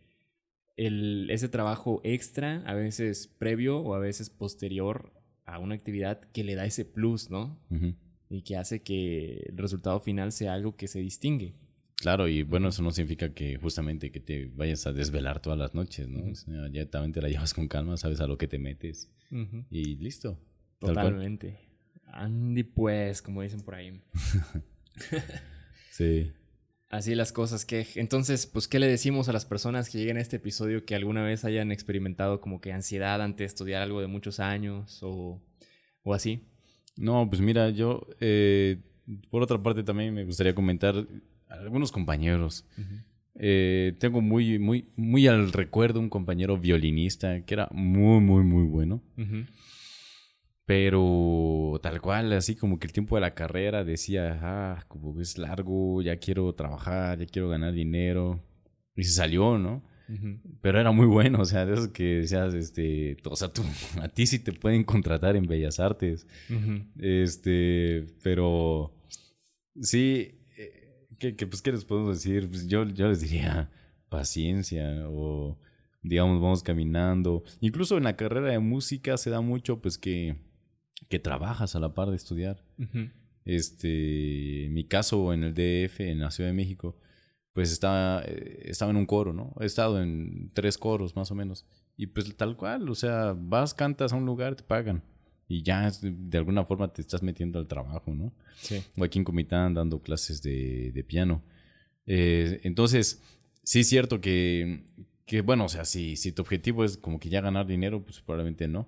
El, ese trabajo extra, a veces previo o a veces posterior a una actividad que le da ese plus, ¿no? Y que hace que el resultado final sea algo que se distingue. Claro, y bueno, eso no significa que justamente que te vayas a desvelar todas las noches, ¿no? Ujú. O sea, ya también te la llevas con calma, sabes a lo que te metes y listo. Totalmente. Andy, pues, como dicen por ahí. Sí. Así las cosas que... Entonces, pues, ¿qué le decimos a las personas que lleguen a este episodio que alguna vez hayan experimentado como que ansiedad ante estudiar algo de muchos años o, o así? No, pues mira, yo, eh, por otra parte también me gustaría comentar algunos compañeros. Eh, tengo muy, muy, muy al recuerdo un compañero violinista que era muy, muy, muy bueno. Ujú. Pero tal cual, así como que el tiempo de la carrera decía, ah, como es largo, ya quiero trabajar, ya quiero ganar dinero. Y se salió, ¿no? Pero era muy bueno, o sea, de esos que decías, este, o sea, tú, a ti sí te pueden contratar en Bellas Artes. Ujú. Este, pero sí, ¿qué, qué, pues, ¿qué les podemos decir? Pues yo, yo les diría paciencia o, digamos, vamos caminando. Incluso en la carrera de música se da mucho, pues, que, que trabajas a la par de estudiar. Este, en mi caso, en el DF, en la Ciudad de México, pues estaba, eh, estaba en un coro, ¿no? He estado en tres coros, más o menos. Y pues tal cual, o sea, vas, cantas a un lugar, te pagan. Y ya de alguna forma te estás metiendo al trabajo, ¿no? Sí. O aquí en Comitán dando clases de, de piano. Eh, entonces, sí es cierto que, que bueno, o sea, si, si tu objetivo es como que ya ganar dinero, pues probablemente no.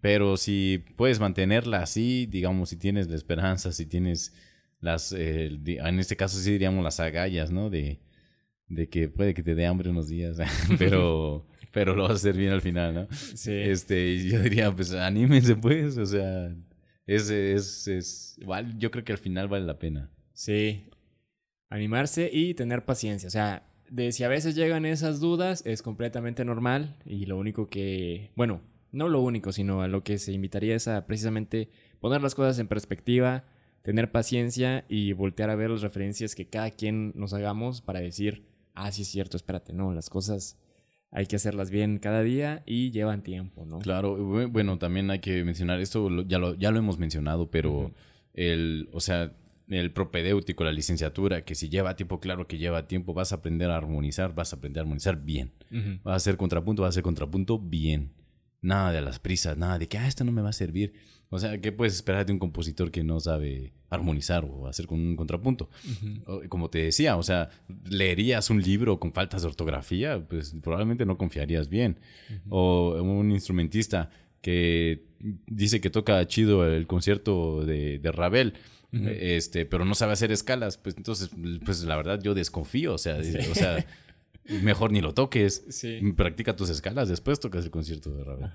Pero si puedes mantenerla así, digamos, si tienes la esperanza, si tienes las, eh, en este caso sí diríamos las agallas, ¿no? De, de que puede que te dé hambre unos días, pero, pero lo vas a hacer bien al final, ¿no? Sí. Este, y yo diría, pues anímense pues, o sea, es, es, es, yo creo que al final vale la pena. Sí. Animarse y tener paciencia. O sea, de si a veces llegan esas dudas, es completamente normal. Y lo único que. Bueno, no lo único, sino a lo que se invitaría es a precisamente poner las cosas en perspectiva, tener paciencia y voltear a ver las referencias que cada quien nos hagamos para decir, ah, sí es cierto, espérate, no, las cosas hay que hacerlas bien cada día y llevan tiempo, ¿no? Claro, bu- bueno, también hay que mencionar esto, ya lo, ya lo hemos mencionado, pero el, o sea, el propedéutico, la licenciatura, que si lleva tiempo, claro que lleva tiempo, vas a aprender a armonizar, vas a aprender a armonizar bien. Vas a hacer contrapunto, vas a hacer contrapunto bien. Nada de las prisas, nada de que, ah, esto no me va a servir. O sea, ¿qué puedes esperar de un compositor que no sabe armonizar o hacer con un contrapunto? Como te decía, o sea, leerías un libro con faltas de ortografía, pues probablemente no confiarías bien. O un instrumentista que dice que toca chido el concierto de, de Ravel, este, pero no sabe hacer escalas, pues entonces, pues la verdad yo desconfío, o sea, o sea, mejor ni lo toques, practica tus escalas, después tocas el concierto de Ravel.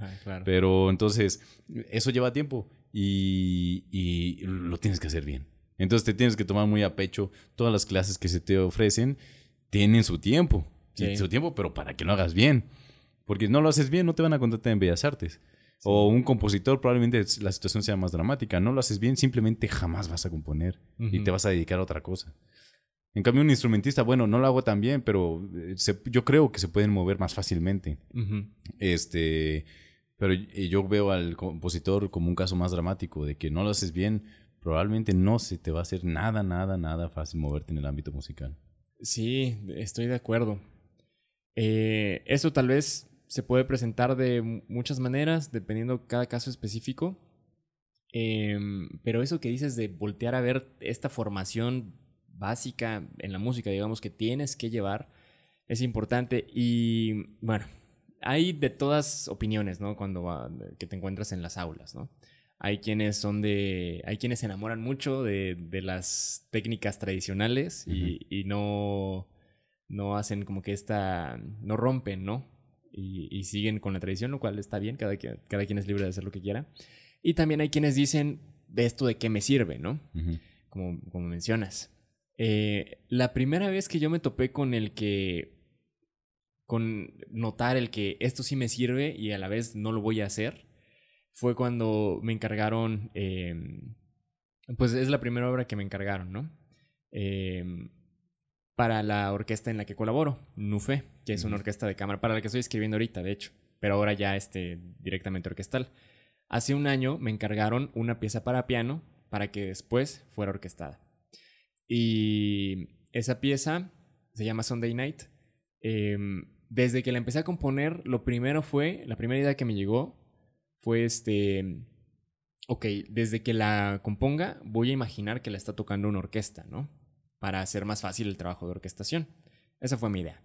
Pero entonces, eso lleva tiempo y, y lo tienes que hacer bien. Entonces te tienes que tomar muy a pecho todas las clases que se te ofrecen, tienen su tiempo, su tiempo, pero para que lo hagas bien. Porque no lo haces bien, no te van a contratar en Bellas Artes. O un compositor, probablemente la situación sea más dramática. No lo haces bien, simplemente jamás vas a componer y te vas a dedicar a otra cosa. En cambio, un instrumentista, bueno, no lo hago tan bien, pero eh, yo creo que se pueden mover más fácilmente. Este, pero yo veo al compositor como un caso más dramático, de que no lo haces bien, probablemente no se te va a hacer nada, nada, nada fácil moverte en el ámbito musical. Sí, estoy de acuerdo. Eh, eso tal vez se puede presentar de muchas maneras, dependiendo cada caso específico. Em, pero eso que dices de voltear a ver esta formación básica en la música, digamos, que tienes que llevar, es importante. Y bueno, hay de todas opiniones, ¿no? Cuando que te encuentras en las aulas, ¿no? Hay quienes son de. Hay quienes se enamoran mucho de, de las técnicas tradicionales y, y, no. No hacen como que esta. No rompen, ¿no? y, siguen con la tradición, lo cual está bien, cada, cada quien es libre de hacer lo que quiera. Y también hay quienes dicen, de esto de qué me sirve, ¿no? como, como mencionas. Eh, la primera vez que yo me topé con el que, con notar el que esto sí me sirve y a la vez no lo voy a hacer, fue cuando me encargaron, em, pues es la primera obra que me encargaron, ¿no? Eh, para la orquesta en la que colaboro, NUFE, que es una orquesta de cámara, para la que estoy escribiendo ahorita, de hecho, pero ahora ya este, directamente orquestal. Hace un año me encargaron una pieza para piano para que después fuera orquestada. Y esa pieza se llama Sunday Night. Em, desde que la empecé a componer, lo primero fue, la primera idea que me llegó fue este, ok, desde que la componga voy a imaginar que la está tocando una orquesta, ¿no? para hacer más fácil el trabajo de orquestación. Esa fue mi idea.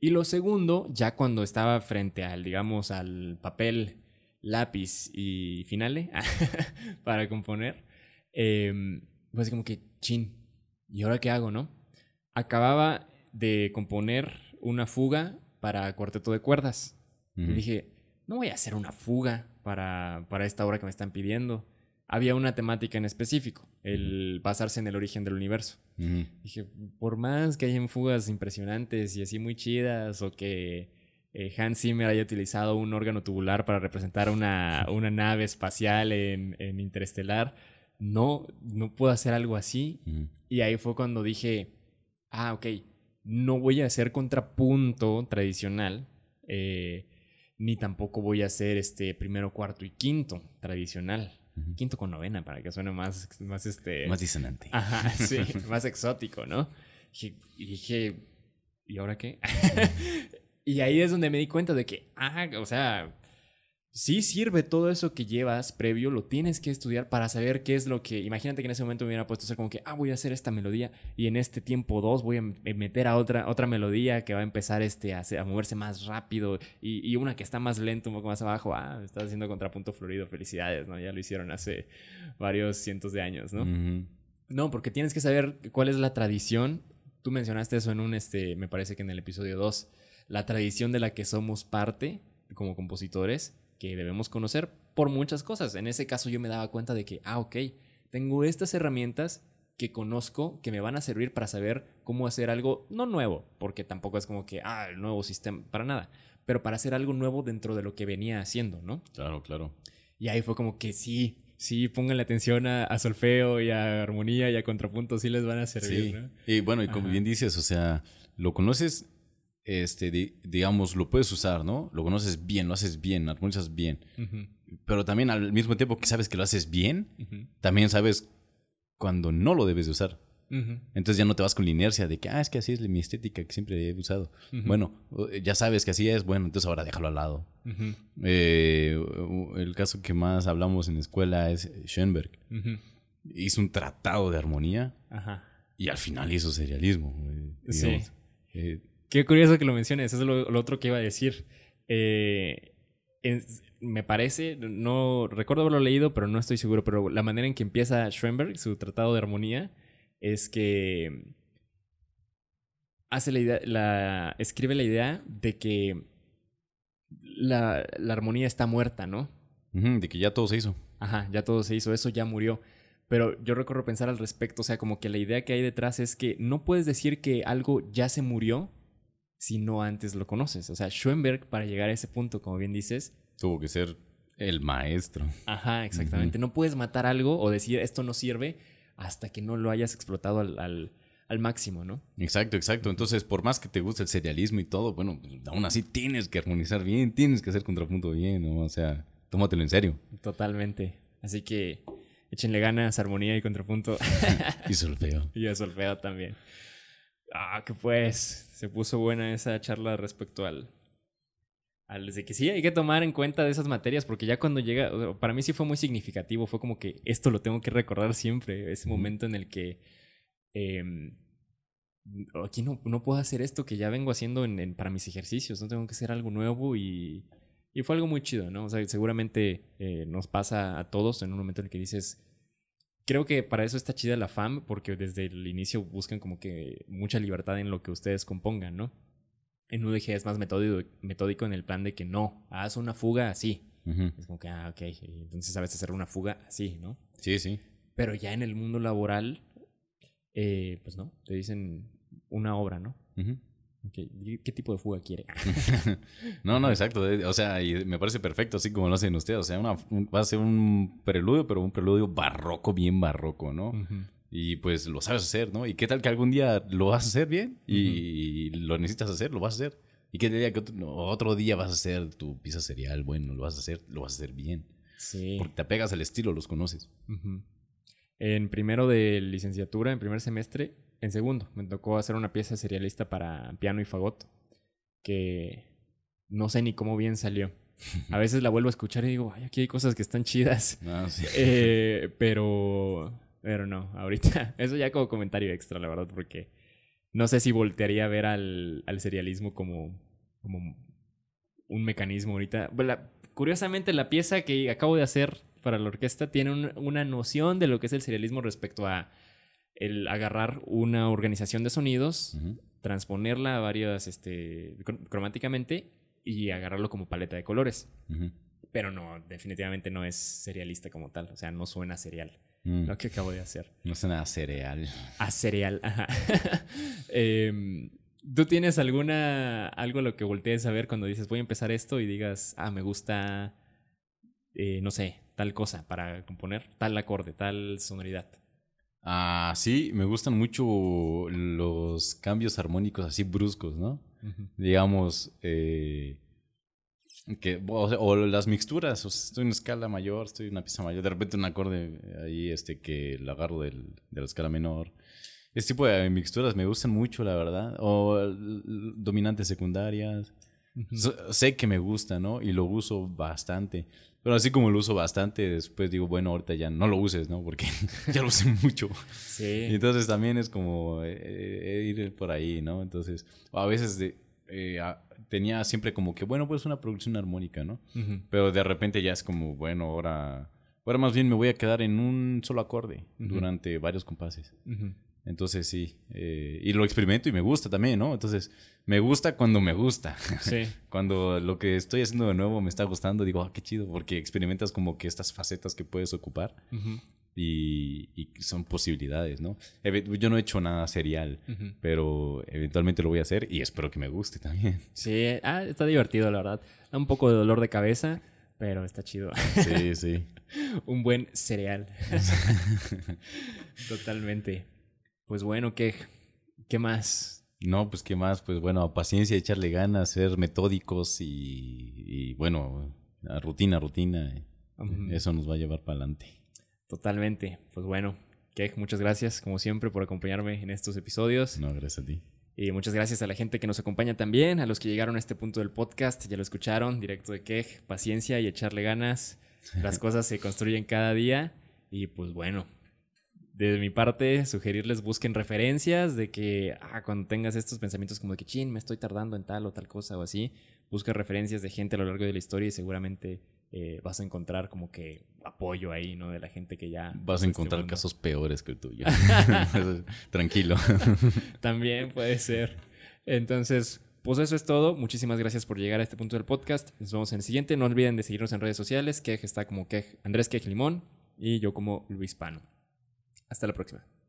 Y lo segundo, ya cuando estaba frente al, digamos, al papel, lápiz y finale para componer, eh, pues como que, chin, ¿y ahora qué hago, no? Acababa de componer una fuga para cuarteto de cuerdas. Y dije, no voy a hacer una fuga para, para esta obra que me están pidiendo había una temática en específico, el basarse en el origen del universo. Dije, por más que hayan fugas impresionantes y así muy chidas, o que eh, Hans Zimmer haya utilizado un órgano tubular para representar una, una nave espacial en, en, Interestelar, no, no puedo hacer algo así. Y ahí fue cuando dije, ah, ok, no voy a hacer contrapunto tradicional. Eh, ni tampoco voy a hacer este primero, cuarto y quinto tradicional quinto con novena para que suene más, más este... Más disonante. Ajá, sí, más exótico, ¿no? Y dije, ¿y ahora qué? y ahí es donde me di cuenta de que, ah, o sea, sí sirve todo eso que llevas previo, lo tienes que estudiar para saber qué es lo que. Imagínate que en ese momento me hubiera puesto a ser como que, ah, voy a hacer esta melodía y en este tiempo dos voy a meter a otra, otra melodía que va a empezar este, a, moverse más rápido y, una que está más lento, un poco más abajo. Ah, estás haciendo contrapunto florido, felicidades, ¿no? Ya lo hicieron hace varios cientos de años, ¿no? No, porque tienes que saber cuál es la tradición. Tú mencionaste eso en un, este, me parece que en el episodio 2, la tradición de la que somos parte como compositores que debemos conocer por muchas cosas. En ese caso yo me daba cuenta de que, ah, ok, tengo estas herramientas que conozco que me van a servir para saber cómo hacer algo no nuevo, porque tampoco es como que, ah, el nuevo sistema, para nada, pero para hacer algo nuevo dentro de lo que venía haciendo, ¿no? Claro, claro. Y ahí fue como que sí, sí, pónganle atención a, solfeo y a armonía y a contrapunto, sí les van a servir, ¿no? Y bueno, y como bien dices, o sea, lo conoces este, digamos, lo puedes usar, ¿no? Lo conoces bien, lo haces bien, armonizas bien. Pero también al mismo tiempo que sabes que lo haces bien, también sabes cuando no lo debes de usar. Entonces ya no te vas con la inercia de que, ah, es que así es mi estética que siempre he usado. Bueno, ya sabes que así es, bueno, entonces ahora déjalo al lado. Eh, el caso que más hablamos en la escuela es Schoenberg. Hizo un tratado de armonía y al final hizo serialismo. sí. Eh, Qué curioso que lo menciones, eso es lo, otro que iba a decir. Eh, me parece, no recuerdo haberlo leído, pero no estoy seguro, pero la manera en que empieza Schoenberg, su tratado de armonía, es que hace la idea, la, escribe la idea de que la, la armonía está muerta, ¿no? de que ya todo se hizo. Ajá, ya todo se hizo, eso ya murió. Pero yo recuerdo pensar al respecto, o sea, como que la idea que hay detrás es que no puedes decir que algo ya se murió si no antes lo conoces. O sea, Schoenberg, para llegar a ese punto, como bien dices... Tuvo que ser el maestro. Ajá, exactamente. No puedes matar algo o decir esto no sirve hasta que no lo hayas explotado al, al, máximo, ¿no? Exacto, exacto. Entonces, por más que te guste el serialismo y todo, bueno, aún así tienes que armonizar bien, tienes que hacer contrapunto bien, ¿no? O sea, tómatelo en serio. Totalmente. Así que échenle ganas, armonía y contrapunto. y solfeo. y a solfeo también. Ah, que pues, se puso buena esa charla respecto al, al de que sí hay que tomar en cuenta de esas materias porque ya cuando llega, para mí sí fue muy significativo, fue como que esto lo tengo que recordar siempre, ese momento en el que em, aquí no, no puedo hacer esto que ya vengo haciendo en, para mis ejercicios, no tengo que hacer algo nuevo y, y fue algo muy chido, ¿no? O sea, seguramente eh, nos pasa a todos en un momento en el que dices, creo que para eso está chida la FAM, porque desde el inicio buscan como que mucha libertad en lo que ustedes compongan, ¿no? En UDG es más metódico, metódico en el plan de que no, haz una fuga así. Es como que, ah, ok, entonces sabes hacer una fuga así, ¿no? Sí, sí. Pero ya en el mundo laboral, eh, pues no, te dicen una obra, ¿no? ¿Qué tipo de fuga quiere? no, no, exacto. Eh, o sea, y me parece perfecto, así como lo hacen ustedes. O sea, una, va a ser un preludio, pero un preludio barroco, bien barroco, ¿no? Y pues lo sabes hacer, ¿no? ¿Y qué tal que algún día lo vas a hacer bien? Y lo necesitas hacer, lo vas a hacer. ¿Y qué día que otro, día vas a hacer tu pieza serial? Bueno, lo vas a hacer, lo vas a hacer bien. Sí. Porque te apegas al estilo, los conoces. En primero de licenciatura, en primer semestre, en segundo, me tocó hacer una pieza serialista para piano y fagot, que no sé ni cómo bien salió. A veces la vuelvo a escuchar y digo, ay, aquí hay cosas que están chidas. Ah, eh, pero, pero no, ahorita, eso ya como comentario extra, la verdad, porque no sé si voltearía a ver al, al serialismo como, como un mecanismo ahorita. curiosamente, la pieza que acabo de hacer para la orquesta tiene una noción de lo que es el serialismo respecto a el agarrar una organización de sonidos, transponerla a varias, este, cromáticamente y agarrarlo como paleta de colores. Pero no, definitivamente no es serialista como tal. O sea, no suena serial. Mm. Lo que acabo de hacer. No suena a cereal. A cereal, ajá. Em, ¿Tú tienes alguna, algo a lo que voltees a ver cuando dices voy a empezar esto y digas, ah, me gusta, eh, no sé, tal cosa para componer, tal acorde, tal sonoridad? Ah, sí, me gustan mucho los cambios armónicos así bruscos, ¿no? Digamos, eh, que, o, las mixturas, o estoy en una escala mayor, estoy en una pieza mayor, de repente un acorde ahí este que lo agarro del, de la escala menor. Este tipo de mixturas me gustan mucho, la verdad. O dominantes secundarias. sé que me gusta, ¿no? Y lo uso bastante. Pero así como lo uso bastante, después digo, bueno, ahorita ya no lo uses, ¿no? Porque ya lo usé mucho. Sí. Y entonces también es como eh, eh, ir por ahí, ¿no? Entonces, a veces de, eh, tenía siempre como que, bueno, pues una producción armónica, ¿no? Pero de repente ya es como, bueno, ahora, ahora más bien me voy a quedar en un solo acorde durante varios compases. Entonces sí, eh, y lo experimento y me gusta también, ¿no? Entonces, me gusta cuando me gusta. Sí. cuando lo que estoy haciendo de nuevo me está gustando, digo, ah, qué chido, porque experimentas como que estas facetas que puedes ocupar y, son posibilidades, ¿no? Yo no he hecho nada serial, pero eventualmente lo voy a hacer y espero que me guste también. Sí, ah, está divertido, la verdad. Da un poco de dolor de cabeza, pero está chido. Sí, sí. un buen cereal. Totalmente. Pues bueno, ¿qué, qué más? No, pues qué más, pues bueno, paciencia, echarle ganas, ser metódicos y, bueno, rutina, rutina. Eh, eso nos va a llevar para adelante. Totalmente. Pues bueno, que muchas gracias, como siempre, por acompañarme en estos episodios. No, gracias a ti. Y muchas gracias a la gente que nos acompaña también, a los que llegaron a este punto del podcast, ya lo escucharon, directo de Kej, paciencia y echarle ganas. Las cosas se construyen cada día y pues bueno, de mi parte, sugerirles busquen referencias de que ah, cuando tengas estos pensamientos como de que, chin, me estoy tardando en tal o tal cosa o así, busca referencias de gente a lo largo de la historia y seguramente eh, vas a encontrar como que apoyo ahí, ¿no? De la gente que ya... Vas a encontrar casos peores que el tuyo. Tranquilo. También puede ser. Entonces, pues eso es todo. Muchísimas gracias por llegar a este punto del podcast. Nos vemos en el siguiente. No olviden de seguirnos en redes sociales. Quej está como Quej, Andrés Quej Limón y yo como Luis Pano. Hasta la próxima.